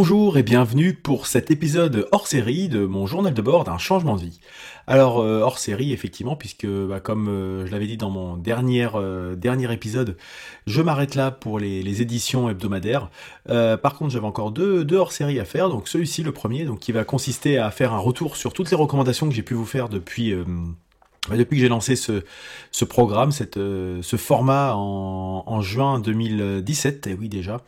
Bonjour et bienvenue pour cet épisode hors série de mon journal de bord d'un changement de vie. Alors euh, hors série effectivement puisque bah, comme euh, je l'avais dit dans mon dernier, euh, dernier épisode, je m'arrête là pour les, éditions hebdomadaires. par contre j'avais encore deux, deux hors série à faire, donc celui-ci le premier donc qui va consister à faire un retour sur toutes les recommandations que j'ai pu vous faire depuis bah, depuis que j'ai lancé ce, programme, cette, ce format en, juin 2017, et oui déjà,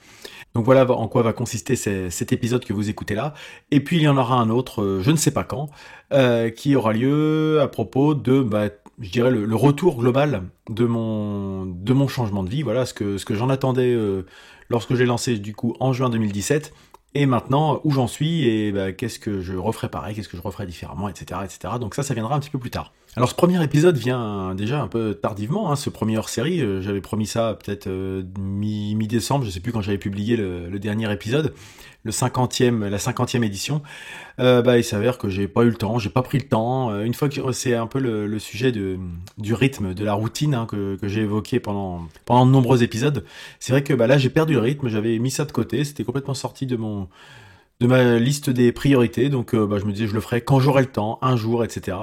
donc voilà en quoi va consister cet épisode que vous écoutez là. Et puis il y en aura un autre, euh, je ne sais pas quand, euh, qui aura lieu à propos de, bah, je dirais, le, retour global de mon, de mon changement de vie. Voilà ce que, ce que j'en attendais euh, lorsque j'ai lancé du coup en juin 2017. Et maintenant, où j'en suis et bah, qu'est-ce que je referai pareil, qu'est-ce que je referai différemment, etc., etc. Donc ça, ça viendra un petit peu plus tard. Alors ce premier épisode vient déjà un peu tardivement, hein, ce premier hors-série, euh, j'avais promis ça peut-être euh, mi-décembre, je sais plus quand j'avais publié le, dernier épisode, le 50e, la 50e édition. Euh, bah, il s'avère que j'ai pas eu le temps, j'ai pas pris le temps. une fois que c'est un peu le, sujet du rythme, de la routine hein, que, j'ai évoqué pendant, pendant de nombreux épisodes, c'est vrai que bah, là j'ai perdu le rythme, j'avais mis ça de côté, c'était complètement sorti de mon de ma liste des priorités, donc bah, je me disais je le ferai quand j'aurai le temps, un jour, etc.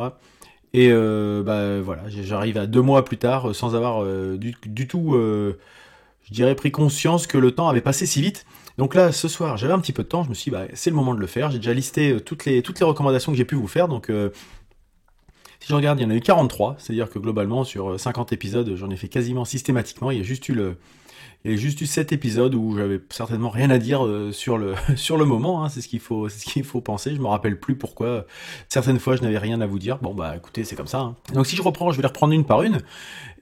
Et euh, bah, voilà, j'arrive à deux mois plus tard euh, sans avoir euh, du, tout, je dirais, pris conscience que le temps avait passé si vite. Donc là, ce soir, j'avais un petit peu de temps, je me suis dit, bah, c'est le moment de le faire. J'ai déjà listé toutes les, toutes les recommandations que j'ai pu vous faire. Donc, si je regarde, il y en a eu 43. C'est-à-dire que globalement, sur 50 épisodes, j'en ai fait quasiment systématiquement. Il y a juste eu le, il y a juste eu cet épisode où j'avais certainement rien à dire euh, sur le sur le moment. Hein, c'est ce qu'il faut ce faut penser. Je me rappelle plus pourquoi certaines fois je n'avais rien à vous dire. Bon bah écoutez c'est comme ça. Hein. Donc si je reprends, je vais les reprendre une par une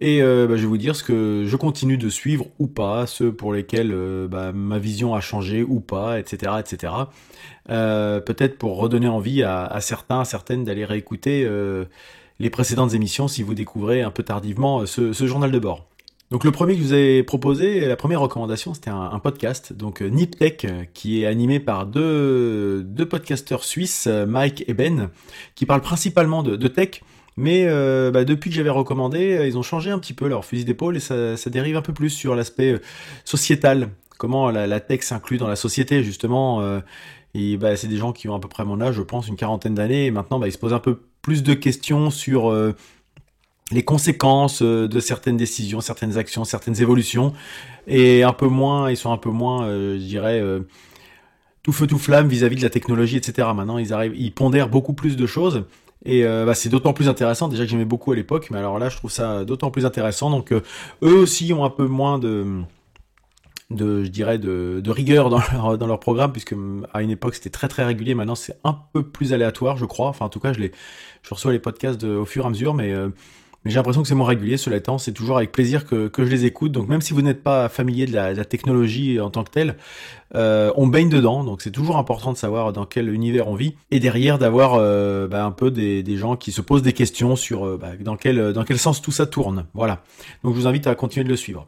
et euh, bah, je vais vous dire ce que je continue de suivre ou pas, ceux pour lesquels euh, bah, ma vision a changé ou pas, etc. etc. Peut-être pour redonner envie à, certains, à certaines d'aller réécouter les précédentes émissions si vous découvrez un peu tardivement ce journal de bord. Donc le premier que je vous ai proposé, la première recommandation, c'était un, podcast, donc euh, Niptech, euh, qui est animé par deux, deux podcasteurs suisses, euh, Mike et Ben, qui parlent principalement de, tech, mais bah, depuis que j'avais recommandé, ils ont changé un petit peu leur fusil d'épaule et ça, dérive un peu plus sur l'aspect sociétal, comment la, tech s'inclut dans la société justement. et bah, c'est des gens qui ont à peu près mon âge, je pense, une quarantaine d'années, et maintenant bah, ils se posent un peu plus de questions sur les conséquences euh, de certaines décisions, certaines actions, certaines évolutions, et un peu moins, ils sont un peu moins, euh, je dirais, euh, tout feu tout flamme vis-à-vis de la technologie, etc. Maintenant, ils arrivent, ils pondèrent beaucoup plus de choses. Et bah, c'est d'autant plus intéressant, déjà que j'aimais beaucoup à l'époque, mais alors là je trouve ça d'autant plus intéressant. Donc eux aussi ont un peu moins de, de je dirais, de, rigueur dans leur, dans programme, puisque à une époque c'était très très régulier, maintenant c'est un peu plus aléatoire, je crois. Enfin en tout cas je, les, je reçois les podcasts au fur et à mesure, mais mais j'ai l'impression que c'est moins régulier, cela étant, c'est toujours avec plaisir que, je les écoute. Donc même si vous n'êtes pas familier de la, technologie en tant que telle, euh, on baigne dedans, donc c'est toujours important de savoir dans quel univers on vit. Et derrière d'avoir euh, bah, un peu des, gens qui se posent des questions sur euh, bah, dans, quel, dans quel sens tout ça tourne. Voilà. Donc je vous invite à continuer de le suivre.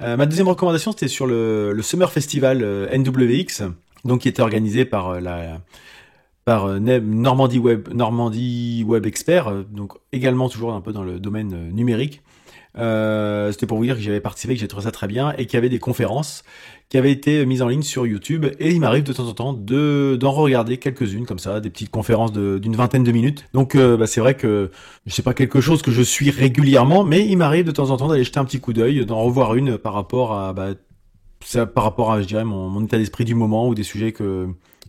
Ma deuxième recommandation, c'était sur le, le Summer Festival NWX, donc qui était organisé par la par euh, Normandie Web, Normandie Web Expert, euh, donc également toujours un peu dans le domaine euh, numérique. C'était pour vous dire que j'avais participé, que j'ai trouvé ça très bien, et qu'il y avait des conférences qui avaient été mises en ligne sur YouTube, et il m'arrive de temps en temps de d'en regarder quelques-unes comme ça, des petites conférences d'une vingtaine de minutes. Donc bah, c'est vrai que sais pas quelque chose que je suis régulièrement, mais il m'arrive de temps en temps d'aller jeter un petit coup d'œil, d'en revoir une par rapport à bah, ça, par rapport à je dirais mon, mon état d'esprit du moment ou des sujets que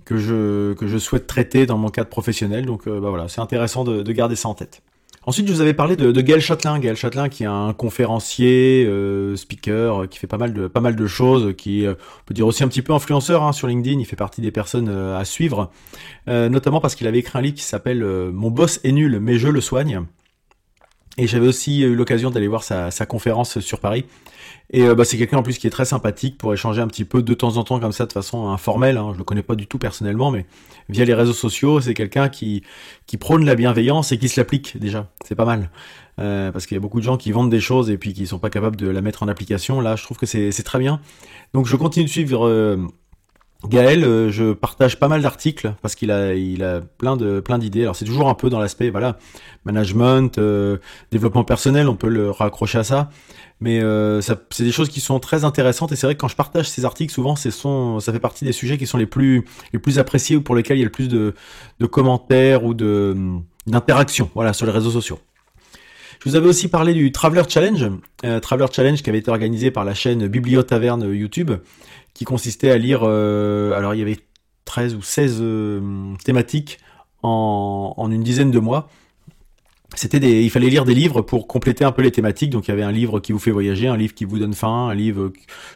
que je, souhaite traiter dans mon cadre professionnel. Donc euh, bah voilà, c'est intéressant de, de, garder ça en tête. Ensuite, je vous avais parlé de, de Gaël Châtelain. Gaël Châtelain qui est un conférencier, euh, speaker, euh, qui fait pas mal de, choses, qui on peut dire aussi un petit peu influenceur hein, sur LinkedIn. Il fait partie des personnes à suivre, notamment parce qu'il avait écrit un livre qui s'appelle Mon boss est nul, mais je le soigne. Et j'avais aussi eu l'occasion d'aller voir sa conférence sur Paris. Et euh, bah, c'est quelqu'un en plus qui est très sympathique pour échanger un petit peu de temps en temps comme ça de façon informelle. Hein. Je le connais pas du tout personnellement, mais via les réseaux sociaux, c'est quelqu'un qui qui prône la bienveillance et qui se l'applique déjà. C'est pas mal. Euh, parce qu'il y a beaucoup de gens qui vendent des choses et puis qui sont pas capables de la mettre en application. Là, je trouve que c'est très bien. Donc je continue de suivre euh, Gaël, euh, je partage pas mal d'articles parce qu'il a, il a plein de, plein d'idées. Alors c'est toujours un peu dans l'aspect, voilà, management, euh, développement personnel, on peut le raccrocher à ça. Mais euh, c'est des choses qui sont très intéressantes et c'est vrai que quand je partage ces articles, souvent, c'est son, ça fait partie des sujets qui sont les plus, les plus appréciés ou pour lesquels il y a le plus de, commentaires ou de d'interactions, voilà, sur les réseaux sociaux. Je vous avais aussi parlé du Traveler Challenge, Traveler Challenge qui avait été organisé par la chaîne Bibliotaverne YouTube, qui consistait à lire, euh, alors il y avait 13 ou 16 euh, thématiques en, en, une dizaine de mois. C'était des, il fallait lire des livres pour compléter un peu les thématiques. Donc il y avait un livre qui vous fait voyager, un livre qui vous donne faim, un livre,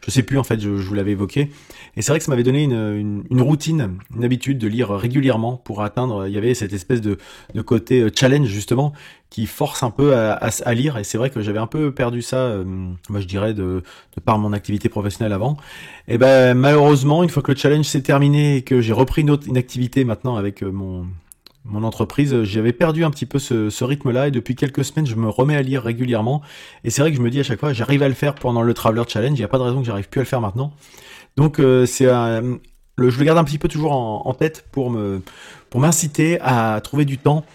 je sais plus en fait, je, vous l'avais évoqué. Et c'est vrai que ça m'avait donné une, une, une, routine, une habitude de lire régulièrement pour atteindre. Il y avait cette espèce de, de côté euh, challenge justement qui force un peu à, à, à lire. Et c'est vrai que j'avais un peu perdu ça, euh, moi je dirais de, de par mon activité professionnelle avant. Et ben malheureusement, une fois que le challenge s'est terminé et que j'ai repris une, autre, une activité maintenant avec euh, mon mon entreprise, j'avais perdu un petit peu ce, rythme-là et depuis quelques semaines, je me remets à lire régulièrement. Et c'est vrai que je me dis à chaque fois, j'arrive à le faire pendant le Traveler Challenge. Il n'y a pas de raison que j'arrive plus à le faire maintenant. Donc euh, c'est le, je le garde un petit peu toujours en, tête pour m'inciter à trouver du temps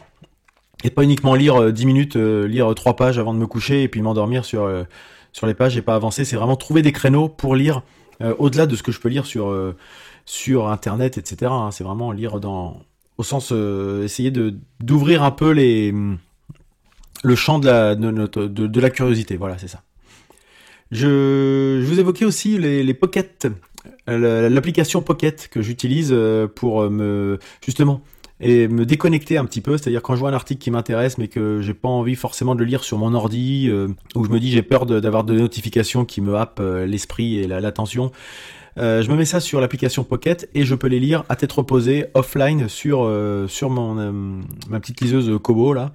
et pas uniquement lire 10 minutes, euh, lire trois pages avant de me coucher et puis m'endormir sur euh, les pages et pas avancer. C'est vraiment trouver des créneaux pour lire euh, au-delà de ce que je peux lire sur sur internet, etc. Hein. C'est vraiment lire dans au sens euh, essayer de d'ouvrir un peu les le champ de la de, de, la curiosité. Voilà, c'est ça. Je, je, vous évoquais aussi les, les Pocket, l'application Pocket que j'utilise euh, pour me justement et me déconnecter un petit peu, c'est-à-dire quand je vois un article qui m'intéresse mais que j'ai pas envie forcément de le lire sur mon ordi, euh, ou je me dis j'ai peur d'avoir de, de, notifications qui me happent euh, l'esprit et l'attention, euh, je me mets ça sur l'application Pocket et je peux les lire à tête reposée, offline, sur, euh, sur mon, euh, ma petite liseuse Kobo là.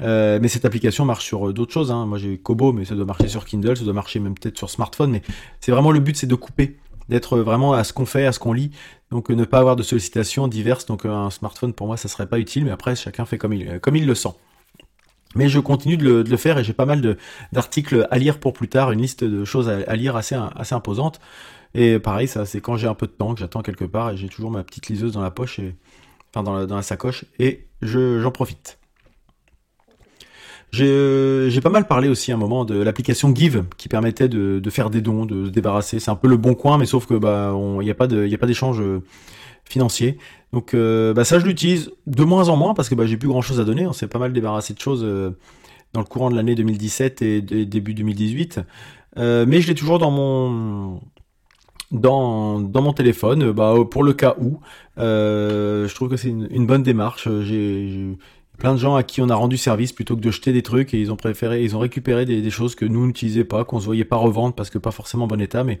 Mais cette application marche sur d'autres choses. Hein. Moi j'ai Kobo, mais ça doit marcher sur Kindle, ça doit marcher même peut-être sur smartphone. Mais c'est vraiment le but, c'est de couper, d'être vraiment à ce qu'on fait, à ce qu'on lit. Donc ne pas avoir de sollicitations diverses. Donc un smartphone pour moi ça serait pas utile, mais après chacun fait comme il, comme il le sent. Mais je continue de le, de le faire et j'ai pas mal d'articles à lire pour plus tard, une liste de choses à, à lire assez, assez imposante. Et pareil, ça, c'est quand j'ai un peu de temps, que j'attends quelque part, et j'ai toujours ma petite liseuse dans la poche, et, enfin dans la, sacoche, et je, j'en profite. J'ai, euh, j'ai pas mal parlé aussi à un moment de l'application Give, qui permettait de, faire des dons, de se débarrasser. C'est un peu le bon coin, mais sauf que bah, il n'y a pas d'échange euh, financier. Donc euh, bah, ça, je l'utilise de moins en moins parce que bah, j'ai plus grand chose à donner. On s'est pas mal débarrassé de choses dans le courant de l'année 2017 et début 2018. Euh, mais je l'ai toujours dans mon dans, dans mon téléphone, bah, pour le cas où. Euh, je trouve que c'est une, une, bonne démarche. J'ai plein de gens à qui on a rendu service plutôt que de jeter des trucs et ils ont préféré, ils ont récupéré des, des choses que nous n'utilisons pas, qu'on se voyait pas revendre parce que pas forcément en bon état, mais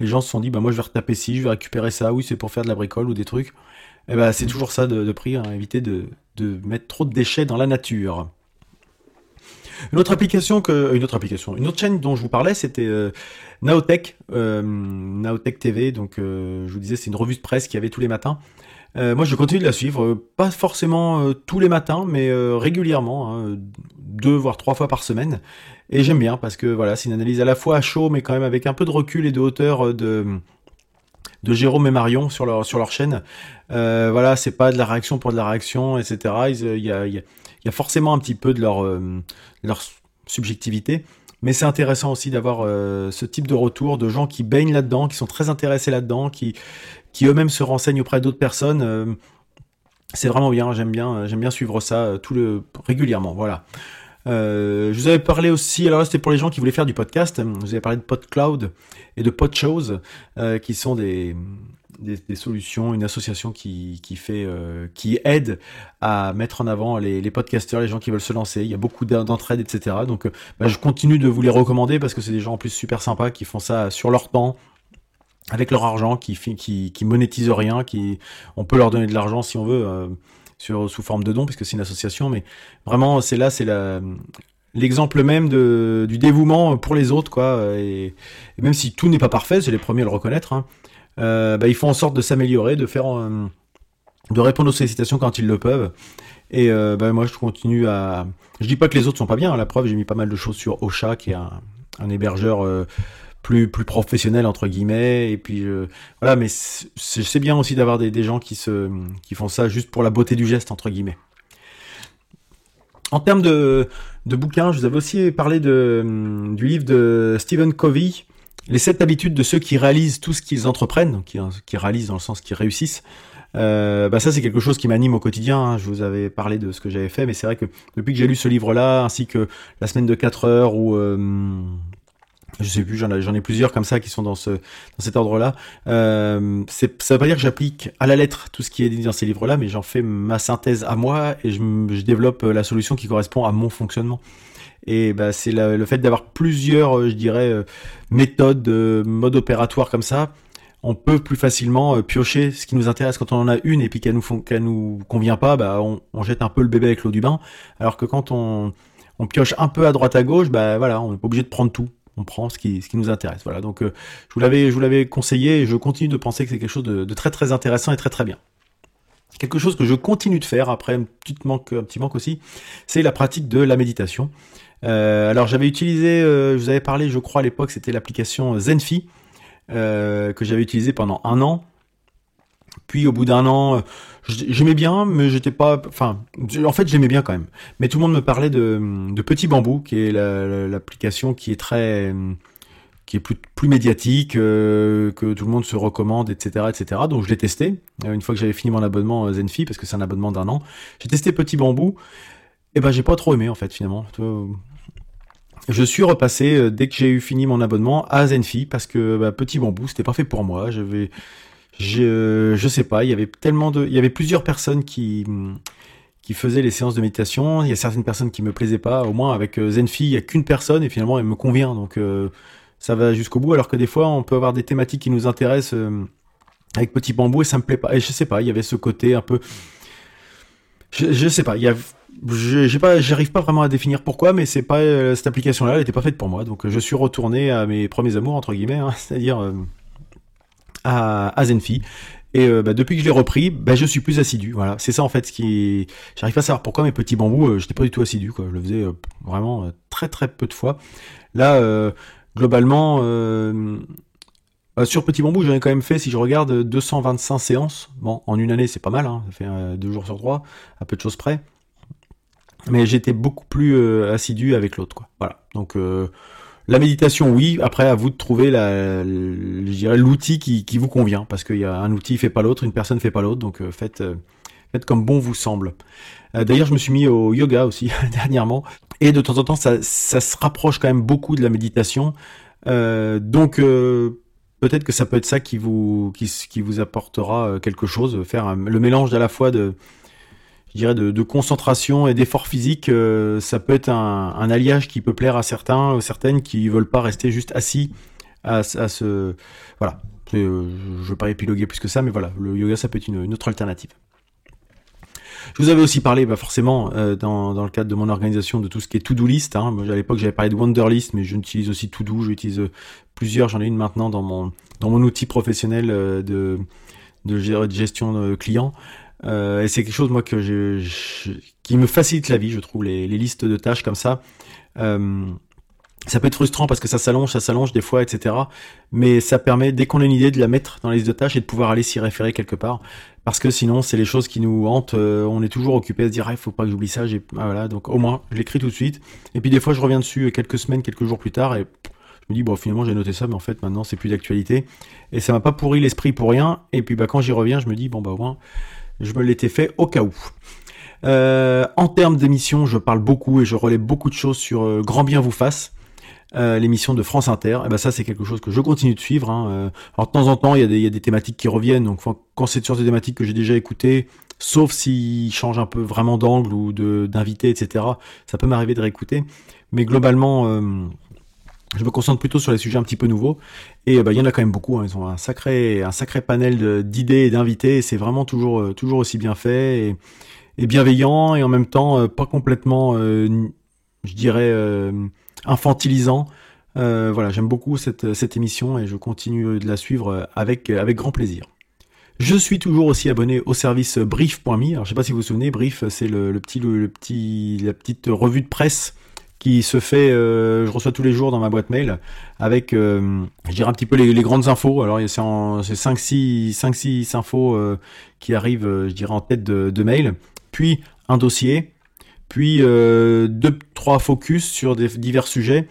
les gens se sont dit, bah moi je vais retaper ci, je vais récupérer ça, oui c'est pour faire de la bricole ou des trucs. Et bah c'est toujours ça de, de prix, hein, éviter de, de mettre trop de déchets dans la nature. Une autre application que une autre application, une autre chaîne dont je vous parlais, c'était euh, Naotech, euh, Naotech TV. Donc euh, je vous disais, c'est une revue de presse qui avait tous les matins. Euh, moi, je continue de la suivre, euh, pas forcément euh, tous les matins, mais régulièrement, hein, deux voire trois fois par semaine. Et j'aime bien parce que voilà, c'est une analyse à la fois à chaud, mais quand même avec un peu de recul et de hauteur de de Jérôme et Marion sur leur sur leur chaîne. voilà, c'est pas de la réaction pour de la réaction, etc. Y il y a il y a forcément un petit peu de leur, euh, subjectivité. Mais c'est intéressant aussi d'avoir euh, ce type de retour de gens qui baignent là-dedans, qui sont très intéressés là-dedans, qui, eux-mêmes se renseignent auprès d'autres personnes. Euh, c'est vraiment bien, j'aime bien, j'aime bien suivre ça tout le régulièrement. Voilà. Je vous avais parlé aussi, alors là c'était pour les gens qui voulaient faire du podcast, je vous avais parlé de PodCloud et de PodShows, qui sont des, des, solutions, une association qui, qui fait, euh, qui aide à mettre en avant les, les, podcasteurs, les gens qui veulent se lancer. Il y a beaucoup d'entraide, etc. Donc, euh, bah, je continue de vous les recommander parce que c'est des gens en plus super sympas qui font ça sur leur temps, avec leur argent, qui, qui, qui monétisent rien, qui, on peut leur donner de l'argent si on veut, euh, sur, sous forme de dons, puisque c'est une association, mais vraiment, c'est là, c'est l'exemple même de, du dévouement pour les autres, quoi. Et, et même si tout n'est pas parfait, c'est les premiers à le reconnaître, hein, euh, bah, ils font en sorte de s'améliorer, de faire, euh, de répondre aux sollicitations quand ils le peuvent. Et euh, bah, moi, je continue à. Je dis pas que les autres sont pas bien. À la preuve, j'ai mis pas mal de choses sur Ocha, qui est un, hébergeur plus plus professionnel entre guillemets et puis voilà mais c'est bien aussi d'avoir des, des, gens qui se qui font ça juste pour la beauté du geste entre guillemets en termes de, de bouquins je vous avais aussi parlé de du livre de Stephen Covey les sept habitudes de ceux qui réalisent tout ce qu'ils entreprennent qui, réalisent dans le sens qu'ils réussissent euh, bah ça c'est quelque chose qui m'anime au quotidien. Hein. Je vous avais parlé de ce que j'avais fait, mais c'est vrai que depuis que j'ai lu ce livre-là, ainsi que la semaine de 4 heures ou euh, je sais plus, j'en ai, plusieurs comme ça qui sont dans ce dans cet ordre-là. Euh, ça veut pas dire que j'applique à la lettre tout ce qui est dit dans ces livres-là, mais j'en fais ma synthèse à moi et je, je, développe la solution qui correspond à mon fonctionnement. Et bah, c'est le fait d'avoir plusieurs, euh, je dirais, euh, méthodes, modes opératoires comme ça on peut plus facilement euh, piocher ce qui nous intéresse quand on en a une et puis qu'elle nous nous convient pas, bah on, jette un peu le bébé avec l'eau du bain. Alors que quand on, on pioche un peu à droite à gauche, bah voilà, on n'est pas obligé de prendre tout. On prend ce qui, ce qui nous intéresse. Voilà. Donc euh, je vous l'avais je vous l'avais conseillé et je continue de penser que c'est quelque chose de, très très intéressant et très très bien. Quelque chose que je continue de faire après un petit manque aussi, c'est la pratique de la méditation. Euh, alors j'avais utilisé, je vous avais parlé, je crois à l'époque, c'était l'application Zenfi. Euh, que j'avais utilisé pendant un an. Puis au bout d'un an, euh, j'aimais bien, mais j'étais pas. Enfin, en fait, j'aimais bien quand même. Mais tout le monde me parlait de, Petit Bambou, qui est l'application qui est très, qui est plus, médiatique, euh, que tout le monde se recommande, etc., etc. Donc je l'ai testé une fois que j'avais fini mon abonnement Zenfi, parce que c'est un abonnement d'un an. J'ai testé Petit Bambou. Et ben j'ai pas trop aimé en fait finalement je suis repassé euh, dès que j'ai eu fini mon abonnement à Zenfi parce que bah, petit bambou c'était pas fait pour moi. J'avais, je, je sais pas, il y avait tellement de, il y avait plusieurs personnes qui qui faisaient les séances de méditation. Il y a certaines personnes qui me plaisaient pas. Au moins avec euh, Zenfi, il y a qu'une personne et finalement elle me convient. Donc euh, ça va jusqu'au bout. Alors que des fois on peut avoir des thématiques qui nous intéressent avec petit bambou et ça me plaît pas. Et je sais pas, il y avait ce côté un peu, je, je sais pas, il y a j'ai pas, j'arrive pas vraiment à définir pourquoi, mais c'est pas euh, cette application-là, elle était pas faite pour moi. Donc je suis retourné à mes premiers amours entre guillemets, hein, c'est-à-dire euh, à, à, Zenfi. Et euh, bah, depuis que je l'ai repris, bah, je suis plus assidu. Voilà, c'est ça en fait ce qui. J'arrive pas à savoir pourquoi mes petits bambous, j'étais pas du tout assidu. Quoi. Je le faisais vraiment très très peu de fois. Là, globalement. sur Petit Bambou, j'en ai quand même fait, si je regarde, 225 séances. Bon, en une année, c'est pas mal, hein, ça fait deux jours sur trois, à peu de choses près mais j'étais beaucoup plus euh, assidu avec l'autre quoi. Voilà. Donc euh, la méditation oui, après à vous de trouver la, l'outil qui, qui, vous convient parce qu'il y a un outil fait pas l'autre, une personne fait pas l'autre, donc euh, faites faites comme bon vous semble. D'ailleurs, je me suis mis au yoga aussi dernièrement et de temps en temps ça, ça se rapproche quand même beaucoup de la méditation. donc peut-être que ça peut être ça qui vous qui, qui vous apportera quelque chose, faire le mélange à la fois de je dirais, de, concentration et d'effort physique, euh, ça peut être un, alliage qui peut plaire à certains, ou certaines qui veulent pas rester juste assis à, ce, voilà. Euh, je ne veux pas épiloguer plus que ça, mais voilà, le yoga, ça peut être une, autre alternative. Je vous avais aussi parlé, bah forcément, euh, dans, le cadre de mon organisation, de tout ce qui est to-do list. Hein. à l'époque, j'avais parlé de Wonderlist, mais j'utilise aussi to-do. J'utilise plusieurs. J'en ai une maintenant dans mon outil professionnel de de gestion de clients. Euh, et c'est quelque chose moi qui me facilite la vie, je trouve les, listes de tâches comme ça. Euh, ça peut être frustrant parce que ça s'allonge, ça s'allonge des fois, etc. Mais ça permet, dès qu'on a une idée, de la mettre dans la liste de tâches et de pouvoir aller s'y référer quelque part. Parce que sinon, c'est les choses qui nous hantent. Euh, on est toujours occupé à se dire, ah, il faut pas que j'oublie ça. Ah, voilà. Donc, au moins, je l'écris tout de suite. Et puis, des fois, je reviens dessus quelques semaines, quelques jours plus tard et je me dis, bon, finalement, j'ai noté ça, mais en fait, maintenant, c'est plus d'actualité. Et ça m'a pas pourri l'esprit pour rien. Et puis, bah, quand j'y reviens, je me dis, bon, bah, au moins, je me l'étais fait au cas où. Euh, en termes d'émissions, je parle beaucoup et je relais beaucoup de choses sur euh, Grand Bien vous fasse. Euh, l'émission de France Inter, et eh ben ça c'est quelque chose que je continue de suivre. Hein. Alors de temps en temps il y, a des, y, a des thématiques qui reviennent, donc quand c'est sur des thématiques que j'ai déjà écoutées, sauf s'ils changent un peu vraiment d'angle ou d'invité, etc. Ça peut m'arriver de réécouter, mais globalement je me concentre plutôt sur les sujets un petit peu nouveaux. Et bah, il y en a quand même beaucoup. Hein. Ils ont un sacré, un sacré panel d'idées et d'invités. c'est vraiment toujours, euh, toujours aussi bien fait et, bienveillant et en même temps euh, pas complètement, euh, je dirais, infantilisant. voilà, j'aime beaucoup cette, émission et je continue de la suivre avec, avec grand plaisir. Je suis toujours aussi abonné au service brief.me. Alors je sais pas si vous vous souvenez, Brief, c'est le, petit, le, petit, la petite revue de presse qui se fait, je reçois tous les jours dans ma boîte mail avec, je dirais un petit peu les, grandes infos. Alors c'est 5-6 5, 6 infos qui arrivent, je dirais, en tête de, mail. Puis un dossier, puis deux, trois focus sur divers sujets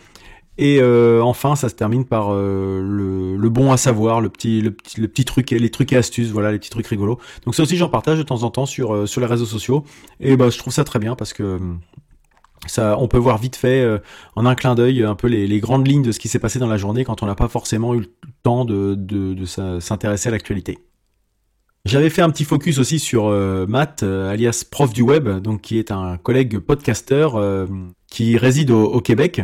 et euh, enfin, ça se termine par euh, le, bon à savoir, le petit, le petit, le petit truc, les trucs et astuces, voilà, les petits trucs rigolos. Donc ça aussi, j'en partage de temps en temps sur euh, sur les réseaux sociaux. Et bah, je trouve ça très bien parce que on peut voir vite fait, en un clin d'œil, un peu les, grandes lignes de ce qui s'est passé dans la journée quand on n'a pas forcément eu le temps de, s'intéresser à l'actualité. J'avais fait un petit focus aussi sur Matt, alias prof du web, donc qui est un collègue podcasteur qui réside au Québec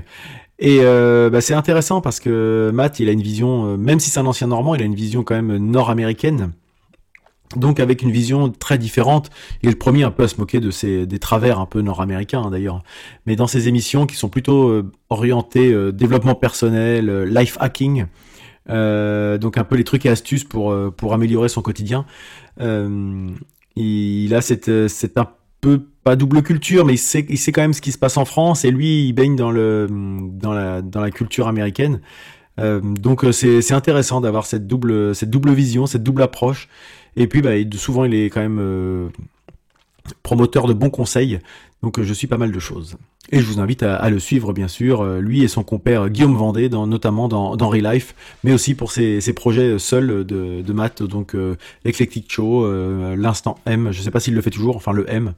et euh, bah, c'est intéressant parce que Matt, il a une vision, euh, même si c'est un ancien Normand, il a une vision quand même nord-américaine. Donc avec une vision très différente, il est le premier un peu à se moquer de ces des travers un peu nord-américains hein, d'ailleurs. Mais dans ses émissions qui sont plutôt euh, orientées développement personnel, life hacking, donc un peu les trucs et astuces pour pour améliorer son quotidien. il a cette cette un peu pas double culture, mais il sait, il sait quand même ce qui se passe en France et lui, il baigne dans le dans la dans la culture américaine. Euh, donc euh, c'est intéressant d'avoir cette double cette double vision, cette double approche. Et puis bah, souvent il est quand même euh, promoteur de bons conseils. Donc je suis pas mal de choses. Et je vous invite à, le suivre bien sûr, lui et son compère Guillaume Vendée, dans, notamment dans, dans Life, mais aussi pour ses, ses projets seuls de, de maths, donc euh, l'Eclectic Show, l'Instant M, je sais pas s'il le fait toujours, enfin le M,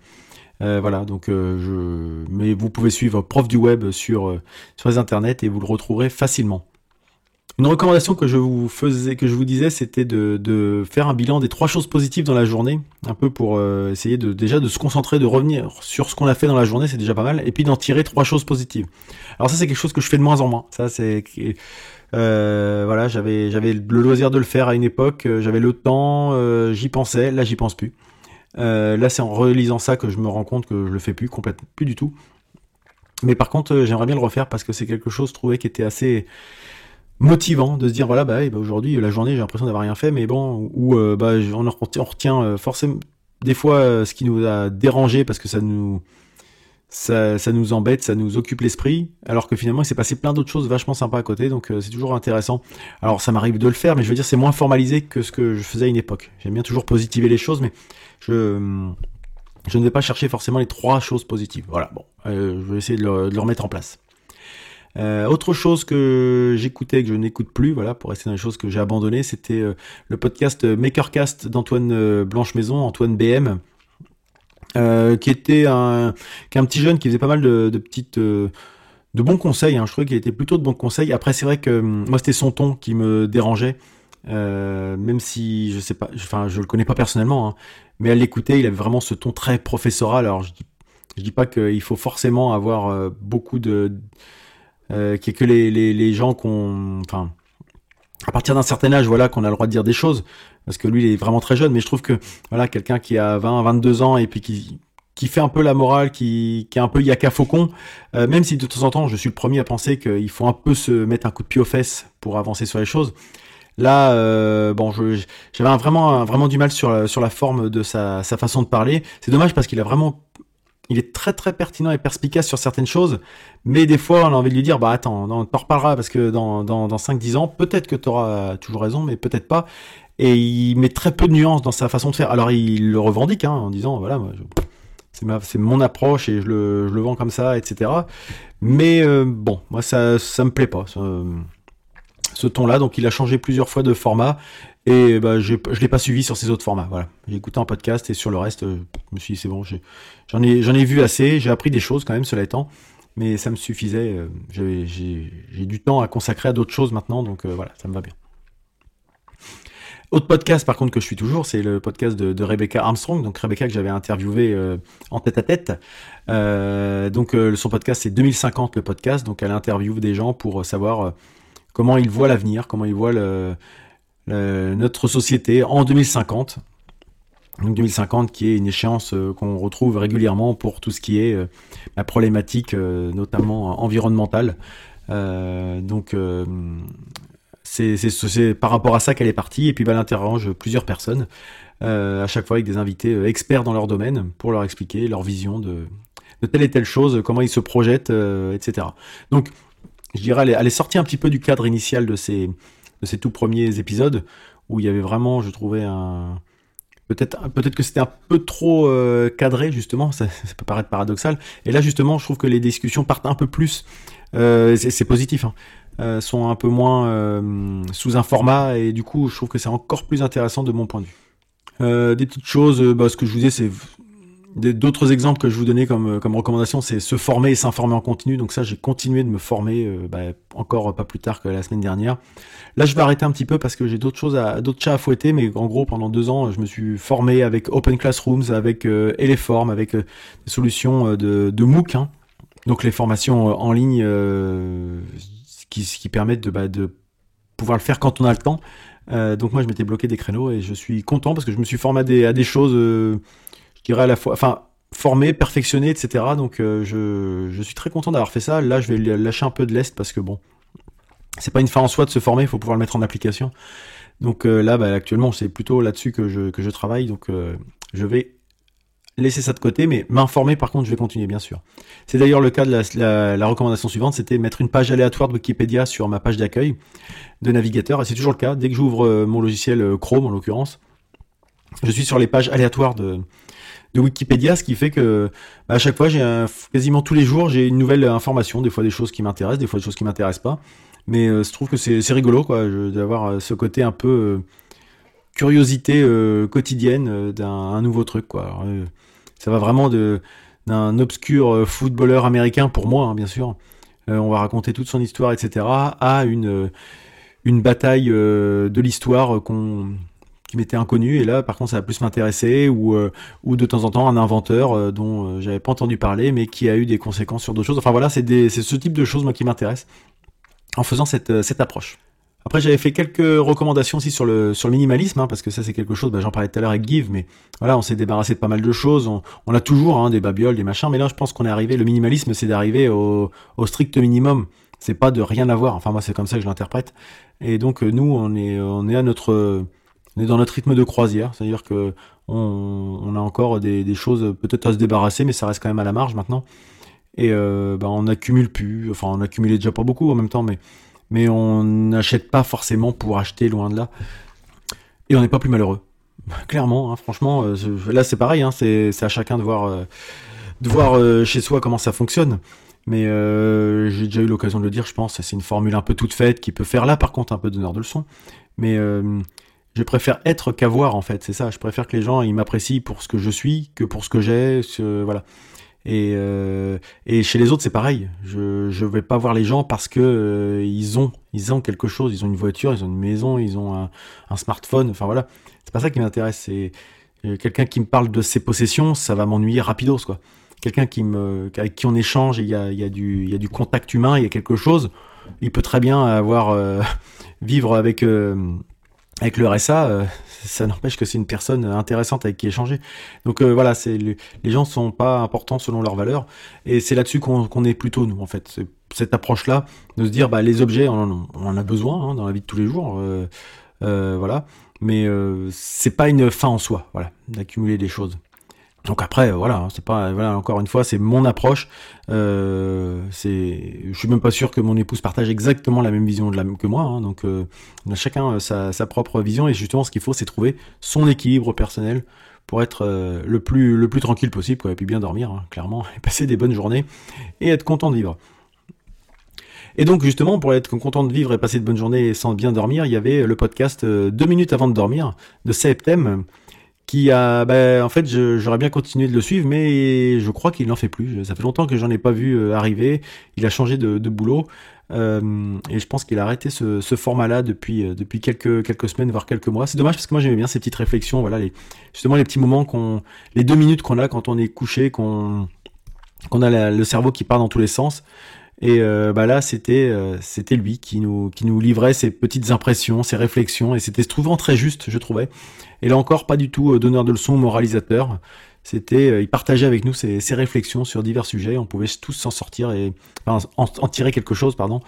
euh, voilà, donc euh, je... mais vous pouvez suivre Prof du web sur euh, sur les internets et vous le retrouverez facilement. Une recommandation que je vous faisais, que je vous disais, c'était de, de faire un bilan des trois choses positives dans la journée, un peu pour essayer de déjà de se concentrer, de revenir sur ce qu'on a fait dans la journée, c'est déjà pas mal, et puis d'en tirer trois choses positives. Alors ça, c'est quelque chose que je fais de moins en moins. Ça, c'est voilà, j'avais j'avais le loisir de le faire à une époque, j'avais le temps, j'y pensais, là j'y pense plus. Euh, là, c'est en relisant ça que je me rends compte que je le fais plus complètement, plus du tout. Mais par contre, euh, j'aimerais bien le refaire parce que c'est quelque chose trouvé qui était assez motivant de se dire voilà bah, bah aujourd'hui la journée j'ai l'impression d'avoir rien fait mais bon ou euh, bah on, retient forcément des fois ce qui nous a dérangé parce que ça nous ça, nous embête, ça nous occupe l'esprit, alors que finalement il s'est passé plein d'autres choses vachement sympas à côté, donc c'est toujours intéressant. Alors ça m'arrive de le faire, mais je veux dire c'est moins formalisé que ce que je faisais à une époque. J'aime bien toujours positiver les choses, mais je, je ne vais pas chercher forcément les trois choses positives. Voilà, bon, euh, je vais essayer de le, remettre en place. Euh, autre chose que j'écoutais que je n'écoute plus, voilà, pour rester dans les choses que j'ai abandonnées, c'était euh, le podcast Makercast d'Antoine Blanche Maison, Antoine BM, qui était un, petit jeune qui faisait pas mal de, petites de bons conseils. Hein. Je trouvais qu'il était plutôt de bons conseils. Après, c'est vrai que moi, c'était son ton qui me dérangeait. même si je sais pas, enfin je le connais pas personnellement, hein, mais à l'écouter, il avait vraiment ce ton très professoral. Alors je dis, dis pas qu'il faut forcément avoir euh, beaucoup de euh, que les, les, les gens qu'on, enfin, à partir d'un certain âge, voilà, qu'on a le droit de dire des choses, parce que lui, il est vraiment très jeune. Mais je trouve que voilà, quelqu'un qui a 20, 22 ans et puis qui qui fait un peu la morale, qui, qui est un peu yaka faucon, euh, même si de temps en temps je suis le premier à penser qu'il faut un peu se mettre un coup de pied aux fesses pour avancer sur les choses. Là, euh, bon, j'avais vraiment, vraiment du mal sur la, sur la forme de sa, sa façon de parler. C'est dommage parce qu'il a vraiment, il est très très pertinent et perspicace sur certaines choses, mais des fois on a envie de lui dire, bah attends, on en reparlera parce que dans, dans, dans 5-10 ans, peut-être que tu auras toujours raison, mais peut-être pas. Et il met très peu de nuances dans sa façon de faire. Alors il le revendique hein, en disant, voilà, c'est mon approche et je le, vends comme ça, etc. Mais euh, bon, moi ça, ça me plaît pas ce ton-là. Donc il a changé plusieurs fois de format et bah, je ne l'ai pas suivi sur ces autres formats. Voilà, j'ai écouté en podcast et sur le reste, euh, je me suis dit c'est bon, j'en ai, ai, vu assez, j'ai appris des choses quand même, cela étant, mais ça me suffisait. Euh, j'ai du temps à consacrer à d'autres choses maintenant, donc euh, voilà, ça me va bien. Autre podcast par contre que je suis toujours, c'est le podcast de, Rebecca Armstrong, donc Rebecca que j'avais interviewé en tête à tête. donc son podcast c'est 2050 le podcast, donc elle interviewe des gens pour savoir comment il voit l'avenir, comment il voit notre société en 2050. Donc 2050 qui est une échéance euh, qu'on retrouve régulièrement pour tout ce qui est euh, la problématique euh, notamment environnementale. donc c'est par rapport à ça qu'elle est partie et puis bah, elle interroge plusieurs personnes à chaque fois avec des invités experts dans leur domaine pour leur expliquer leur vision de de telle et telle chose, comment il se projette, etc. Donc, je dirais, elle est, sortie un petit peu du cadre initial de ces, de tout premiers épisodes où il y avait vraiment, je trouvais, peut-être peut-être que c'était un peu trop cadré justement ça, peut paraître paradoxal et là justement je trouve que les discussions partent un peu plus euh, c'est positif hein. Euh, sont un peu moins euh, sous un format et du coup je trouve que c'est encore plus intéressant de mon point de vue. Euh, des petites choses, bah, ce que je vous disais, c'est d'autres exemples que je vous donnais comme, comme recommandation, c'est se former et s'informer en continu. Donc ça, j'ai continué de me former bah, encore pas plus tard que la semaine dernière. Là, je vais arrêter un petit peu parce que j'ai d'autres choses, à, d'autres chats à fouetter. Mais en gros, pendant deux ans, je me suis formé avec Open Classrooms, avec euh, Eleform, avec des solutions de, de MOOC. Hein. Donc les formations en ligne, qui, qui permettent de, bah, de pouvoir le faire quand on a le temps. Euh, donc moi je m'étais bloqué des créneaux et je suis content parce que je me suis formé à des, choses, euh, je dirais à la fois, enfin formé, perfectionné, etc. Donc euh, je, suis très content d'avoir fait ça. Là je vais lâcher un peu de l'est parce que bon, c'est pas une fin en soi de se former, il faut pouvoir le mettre en application. Donc là bah, actuellement c'est plutôt là-dessus que je, travaille. Donc je vais laisser ça de côté, mais m'informer par contre, je vais continuer bien sûr. C'est d'ailleurs le cas de la, recommandation suivante, c'était mettre une page aléatoire de Wikipédia sur ma page d'accueil de navigateur, et c'est toujours le cas. Dès que j'ouvre euh, mon logiciel euh, Chrome en l'occurrence, je suis sur les pages aléatoires de, Wikipédia, ce qui fait que bah, à chaque fois, j'ai quasiment tous les jours, j'ai une nouvelle information, des fois des choses qui m'intéressent, des fois des choses qui m'intéressent pas. Mais euh, je trouve que c'est rigolo, quoi, d'avoir ce côté un peu curiosité quotidienne d'un nouveau truc, quoi. Ça va vraiment d'un obscur euh, footballeur américain pour moi, hein, bien sûr. Euh, on va raconter toute son histoire, etc. à euh, une bataille de l'histoire qu'on qui m'était inconnue et là par contre ça va plus m'intéresser ou ou de temps en temps un inventeur dont j'avais pas entendu parler mais qui a eu des conséquences sur d'autres choses. Enfin voilà, c'est c'est ce type de choses moi qui m'intéresse en faisant cette cette approche. Après, j'avais fait quelques recommandations aussi sur le sur le minimalisme, hein, parce que ça c'est quelque chose. Bah, J'en parlais tout à l'heure avec Give, mais voilà, on s'est débarrassé de pas mal de choses. On, a toujours hein, des babioles, des machins, mais là, je pense qu'on est arrivé. Le minimalisme, c'est d'arriver au, au strict minimum. C'est pas de rien avoir. Enfin, moi, c'est comme ça que je l'interprète. Et donc, euh, nous, on est on est à notre on est dans notre rythme de croisière, c'est-à-dire que on, a encore des, choses peut-être à se débarrasser, mais ça reste quand même à la marge maintenant. Et euh, bah, on accumule plus. Enfin, on accumulait déjà pas beaucoup en même temps, mais mais on n'achète pas forcément pour acheter loin de là. Et on n'est pas plus malheureux. Clairement, hein, franchement, euh, là c'est pareil, hein, c'est à chacun de voir, euh, de voir euh, chez soi comment ça fonctionne. Mais j'ai déjà eu l'occasion de le dire, je pense. C'est une formule un peu toute faite qui peut faire là, par contre, un peu d'honneur de leçon. Mais je préfère être qu'avoir, en fait. C'est ça. Je préfère que les gens ils m'apprécient pour ce que je suis que pour ce que j'ai. Voilà. Et, euh, chez les autres, c'est pareil. Je je vais pas voir les gens parce que euh, ils ont quelque chose, ils ont une voiture, ils ont une maison, ils ont un, smartphone. Enfin voilà, c'est pas ça qui m'intéresse. C'est euh, quelqu'un qui me parle de ses possessions, ça va m'ennuyer rapidos quoi. Quelqu'un qui me avec qui on échange, il y a il y a du contact humain, il y a quelque chose. Il peut très bien avoir vivre avec avec le RSA, euh, ça n'empêche que c'est une personne intéressante avec qui échanger. Donc euh, voilà, c'est les gens sont pas importants selon leurs valeurs, et c'est là-dessus qu'on est plutôt nous en fait. Cette approche-là de se dire, bah les objets, on en, a besoin hein, dans la vie de tous les jours, euh, voilà. Mais c'est pas une fin en soi, voilà, d'accumuler des choses. Donc après, voilà, hein, c'est pas, voilà, encore une fois, c'est mon approche. Euh, c'est, je suis même pas sûr que mon épouse partage exactement la même vision que moi. Hein, donc, euh, on a chacun euh, sa, sa, propre vision et justement, ce qu'il faut, c'est trouver son équilibre personnel pour être euh, le plus le plus tranquille possible, quoi, et puis bien dormir, hein, clairement, et passer des bonnes journées et être content de vivre. Et donc justement, pour être content de vivre et passer de bonnes journées sans bien dormir, il y avait le podcast deux minutes avant de dormir de Septem qui a, ben, en fait, j'aurais bien continué de le suivre, mais je crois qu'il n'en fait plus. Ça fait longtemps que j'en ai pas vu euh, arriver. Il a changé de, boulot. Euh, et je pense qu'il a arrêté ce, format-là depuis euh, depuis quelques quelques semaines voire quelques mois. C'est dommage parce que moi j'aimais bien ces petites réflexions, voilà justement les petits moments qu'on les deux minutes qu'on a quand on est couché, qu'on qu'on a le cerveau qui part dans tous les sens. Et euh, bah là, c'était c'était lui qui nous qui nous livrait ses petites impressions, ses réflexions, et c'était souvent très juste, je trouvais. Et là encore, pas du tout euh, donneur de leçons, moralisateur. C'était, il partageait avec nous ses, réflexions sur divers sujets. On pouvait tous s'en sortir et enfin, en, tirer quelque chose, pardon.